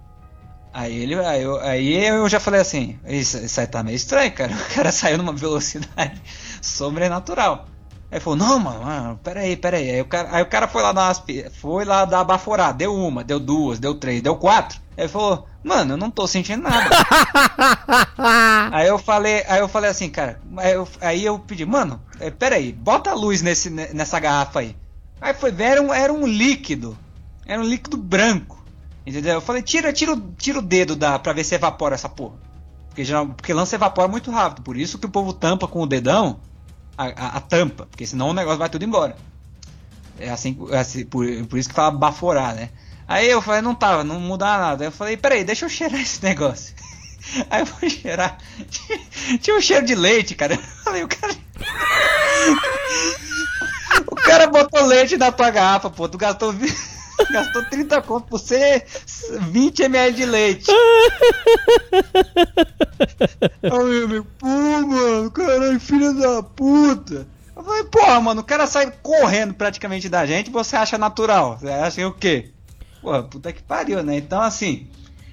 Aí ele, aí eu, aí eu já falei assim, isso, isso aí tá meio estranho, cara. O cara saiu numa velocidade sobrenatural. Aí falou, não, mano, mano, peraí, peraí. Aí o cara, aí o cara foi lá dar umas, foi lá dar baforada, deu uma, deu duas, deu três, deu quatro. Aí ele falou, mano, eu não tô sentindo nada. aí eu falei, aí eu falei assim, cara, aí eu, aí eu pedi, mano, eh, peraí, bota a luz nesse, nessa garrafa aí. Aí foi ver, era um, era um líquido. Era um líquido branco. Entendeu? Eu falei, tira, tira, o- tira o dedo da, pra ver se evapora essa porra. Porque, geral, porque lança evapora muito rápido. Por isso que o povo tampa com o dedão a, a- a tampa. Porque senão o negócio vai tudo embora. É assim, é assim por, por isso que fala baforar, né? Aí eu falei, não tava, não mudava nada. Eu falei, peraí, deixa eu cheirar esse negócio. Aí eu vou cheirar. Tinha um cheiro de leite, cara. Eu falei, o cara. O cara botou leite na tua garrafa, pô. Tu gastou, gastou 30 conto por ser 20 ml de leite. Aí eu me, pô, mano, caralho, filho da puta. Eu falei, porra, mano, o cara sai correndo praticamente da gente você acha natural. Você acha o quê? Porra, puta que pariu, né? Então, assim,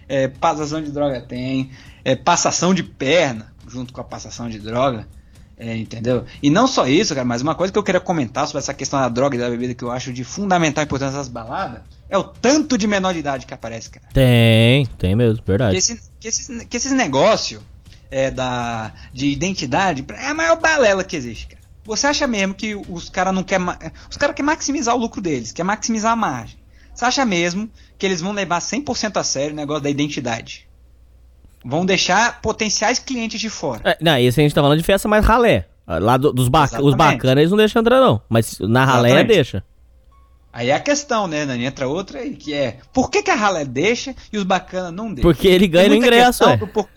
é, passação de droga tem, é, passação de perna junto com a passação de droga, é, entendeu? E não só isso, cara, mas uma coisa que eu queria comentar sobre essa questão da droga e da bebida que eu acho de fundamental importância das baladas é o tanto de menor de idade que aparece, cara. Tem, tem mesmo, Que, verdade. esse, que esses, que esses negócios é, da, de identidade é a maior balela que existe, cara. Você acha mesmo que os caras não querem. Os caras querem maximizar o lucro deles, quer maximizar a margem. Você acha mesmo que eles vão levar 100% a sério o negócio da identidade? Vão deixar potenciais clientes de fora. É, não, esse a gente tá falando de festa mais ralé. Lá do- dos ba os bacanas eles não deixam entrar, não. Mas na ralé Exatamente. deixa. Aí é a questão, né, Nani? Entra outra aí, que é por que, que a ralé deixa e os bacanas não deixam? Porque ele ganha no ingresso, é. por-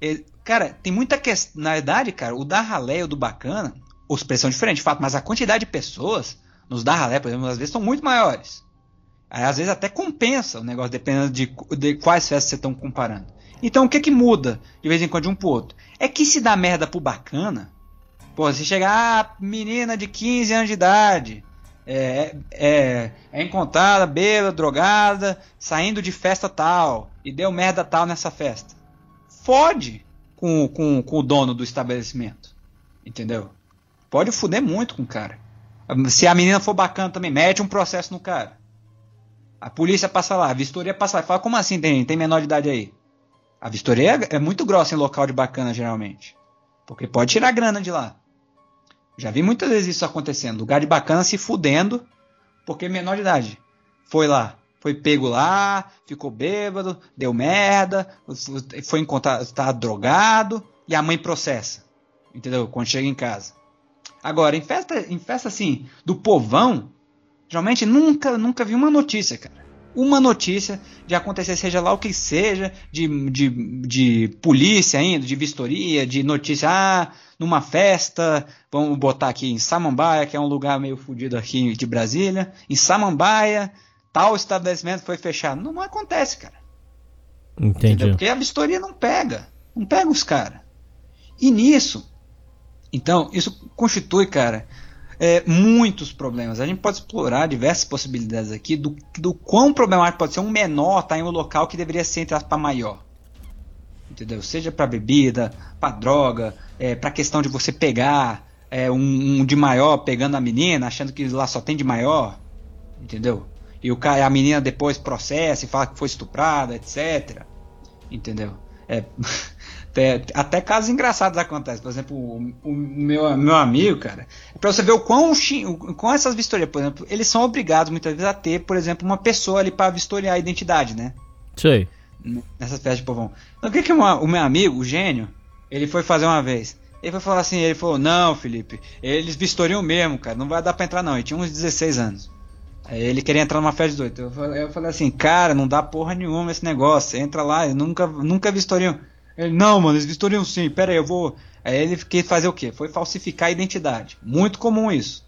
Ele- Cara, tem muita questão. Na verdade, cara, o da ralé e o do bacana, os preços são diferentes, de fato, mas a quantidade de pessoas nos da ralé, por exemplo, às vezes são muito maiores. Aí, às vezes até compensa o negócio, dependendo de, de quais festas você estão comparando. Então, o que que muda de vez em quando de um pro outro? É que se dá merda pro bacana, pô, se chegar, ah, menina de 15 anos de idade, é, é, é encontrada, bêbada, drogada, saindo de festa tal, e deu merda tal nessa festa. Fode com, com, com o dono do estabelecimento. Entendeu? Pode fuder muito com o cara. Se a menina for bacana também, mete um processo no cara. A polícia passa lá, a vistoria passa lá. Fala, como assim tem, tem menor de idade aí? A vistoria é, é muito grossa em local de bacana, geralmente. Porque pode tirar grana de lá. Já vi muitas vezes isso acontecendo. Lugar de bacana se fudendo porque menor de idade. Foi lá, foi pego lá, ficou bêbado, deu merda, foi encontrado, está drogado e a mãe processa. Entendeu? Quando chega em casa. Agora, em festa, em festa assim, do povão, geralmente nunca, nunca vi uma notícia, cara. Uma notícia de acontecer, seja lá o que seja, de, de, de polícia ainda, de vistoria, de notícia, ah, numa festa, vamos botar aqui em Samambaia, que é um lugar meio fodido aqui de Brasília, em Samambaia, tal estabelecimento foi fechado. Não, não acontece, cara. Entendi. Entendeu? Porque a vistoria não pega. Não pega os caras. E nisso, então, isso constitui, cara, é, muitos problemas. A gente pode explorar diversas possibilidades aqui do, do quão problemático pode ser um menor estar em um local que deveria ser entre para maior. Entendeu? Seja para bebida, para droga, é, para questão de você pegar é, um, um de maior pegando a menina, achando que lá só tem de maior. Entendeu? E o cara, a menina depois processa e fala que foi estuprada, etc. Entendeu? É, até, até casos engraçados acontecem. Por exemplo, o, o meu, meu amigo, cara, pra você ver o quão, o quão essas vistorias, por exemplo, eles são obrigados muitas vezes a ter, por exemplo, uma pessoa ali pra vistoriar a identidade, né? Sei. Nessas festas de povão. Então, o que, que uma- o meu amigo, o gênio, ele foi fazer uma vez? Ele foi falar assim, ele falou, não, Felipe, eles vistoriam mesmo, cara, não vai dar pra entrar não. Ele tinha uns 16 anos. Aí ele queria entrar numa festa de 18. Eu falei, eu falei assim, cara, não dá porra nenhuma esse negócio. Entra lá, nunca, nunca vistoriam. Ele, não, mano, eles vistoriam sim, pera aí, eu vou. Aí ele quis fazer o quê? Foi falsificar a identidade. Muito comum isso.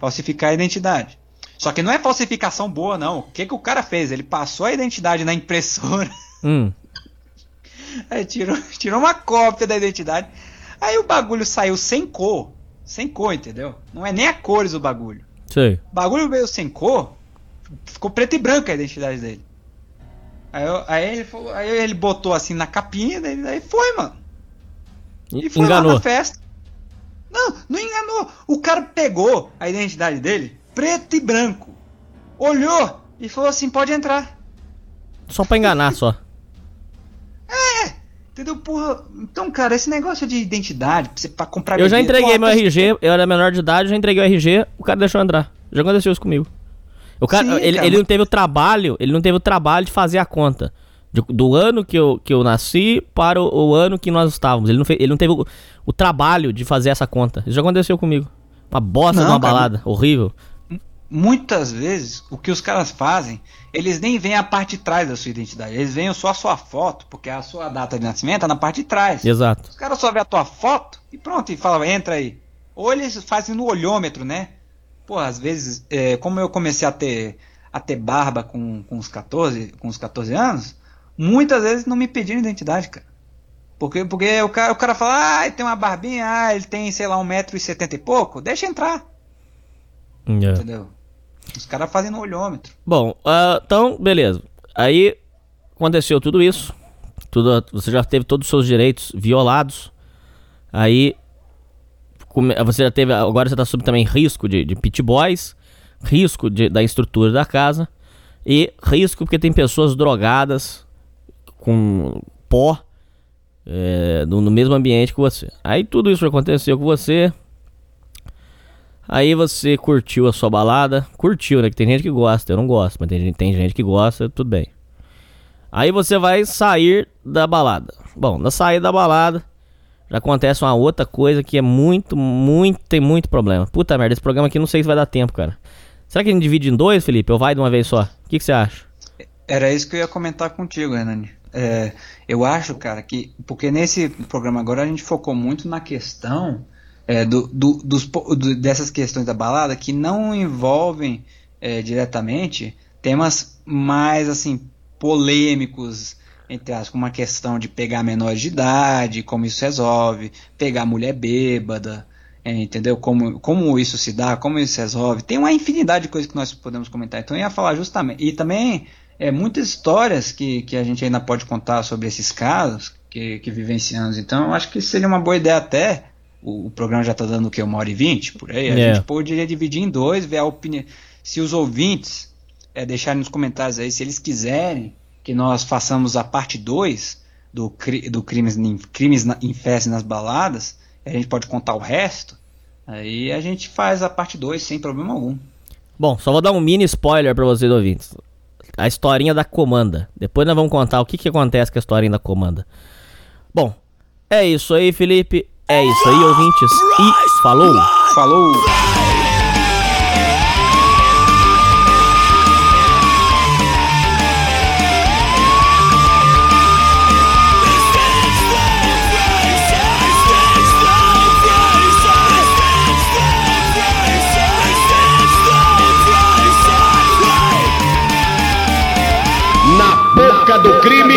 Falsificar a identidade. Só que não é falsificação boa, não. O que, que o cara fez? Ele passou a identidade na impressora. Hum. Aí tirou, tirou uma cópia da identidade. Aí o bagulho saiu sem cor. Sem cor, entendeu? Não é nem a cores o bagulho. Sei. O bagulho veio sem cor, ficou preto e branco a identidade dele. Aí, eu- aí ele falou, aí ele botou assim na capinha, daí, daí foi, mano. E foi lá Enganou. na festa. Não, não enganou. O cara pegou a identidade dele, preto e branco. Olhou e falou assim: pode entrar. Só pra enganar só. Entendeu? Porra. Então, cara, esse negócio de identidade, pra você pra comprar Eu já entreguei meu tá- RG, eu era menor de idade, já entreguei o RG, o cara deixou entrar. Já aconteceu isso comigo. O cara, Sim, ele, cara, ele não teve o trabalho, ele não teve o trabalho de fazer a conta. De- do ano que eu, que eu nasci para o, o ano que nós estávamos. Ele não, fez, ele não teve o, o trabalho de fazer essa conta. Isso já aconteceu comigo. Uma bosta Não, de uma cara, balada, horrível. muitas vezes o que os caras fazem, eles nem veem a parte de trás da sua identidade, eles veem só a sua foto, porque a sua data de nascimento tá na parte de trás. Exato. Os caras só vê a tua foto e pronto, e fala, entra aí. Ou eles fazem no olhômetro, né? Pô, às vezes, é, como eu comecei a ter, a ter barba com, com, os 14, com os 14 anos, muitas vezes não me pediram identidade, cara. Porque, porque o, cara, o cara fala, ah, ele tem uma barbinha, ah, ele tem, sei lá, 1,70m e pouco, deixa entrar. É. Entendeu? Os caras fazem no olhômetro. Bom, ah, então, beleza. Aí aconteceu tudo isso. Tudo, você já teve todos os seus direitos violados. Aí você já teve. Agora você está sob também risco de, de pit boys, risco de- da estrutura da casa e risco porque tem pessoas drogadas com pó é, no, no mesmo ambiente que você. Aí tudo isso aconteceu com você. Aí você curtiu a sua balada. Curtiu, né? Que tem gente que gosta, eu não gosto, mas tem, gente- tem gente que gosta, tudo bem. Aí você vai sair da balada. Bom, na saída da balada, acontece uma outra coisa que é muito, muito, tem muito problema. Puta merda, esse programa aqui não sei se vai dar tempo, cara. Será que a gente divide em dois, Felipe? Ou vai de uma vez só? O que, que você acha? Era isso que eu ia comentar contigo, Hernani. É, eu acho, cara, que. Porque nesse programa agora a gente focou muito na questão é, do, do- dos, do- dessas questões da balada que não envolvem é, diretamente temas mais assim polêmicos, entre aspas, como a questão de pegar menores de idade, como isso resolve, pegar mulher bêbada, é, entendeu? Como, como isso se dá, como isso se resolve. Tem uma infinidade de coisas que nós podemos comentar. Então eu ia falar justamente. E também é, muitas histórias que, que a gente ainda pode contar sobre esses casos que, que vivenciamos. Então eu acho que seria uma boa ideia até. O, o programa já está dando o que? Uma hora e vinte por aí? A É. gente poderia dividir em dois, ver a opinião. Se os ouvintes é, deixarem nos comentários aí, se eles quiserem que nós façamos a parte 2 do, do crimes, em- crimes na, em festa e nas baladas, a gente pode contar o resto. Aí a gente faz a parte 2 sem problema algum. Bom, só vou dar um mini spoiler pra vocês ouvintes. A historinha da comanda. Depois nós vamos contar o que, que acontece com a historinha da comanda. Bom, é isso aí, Felipe. É isso aí, ouvintes. E falou! Falou! Do crime.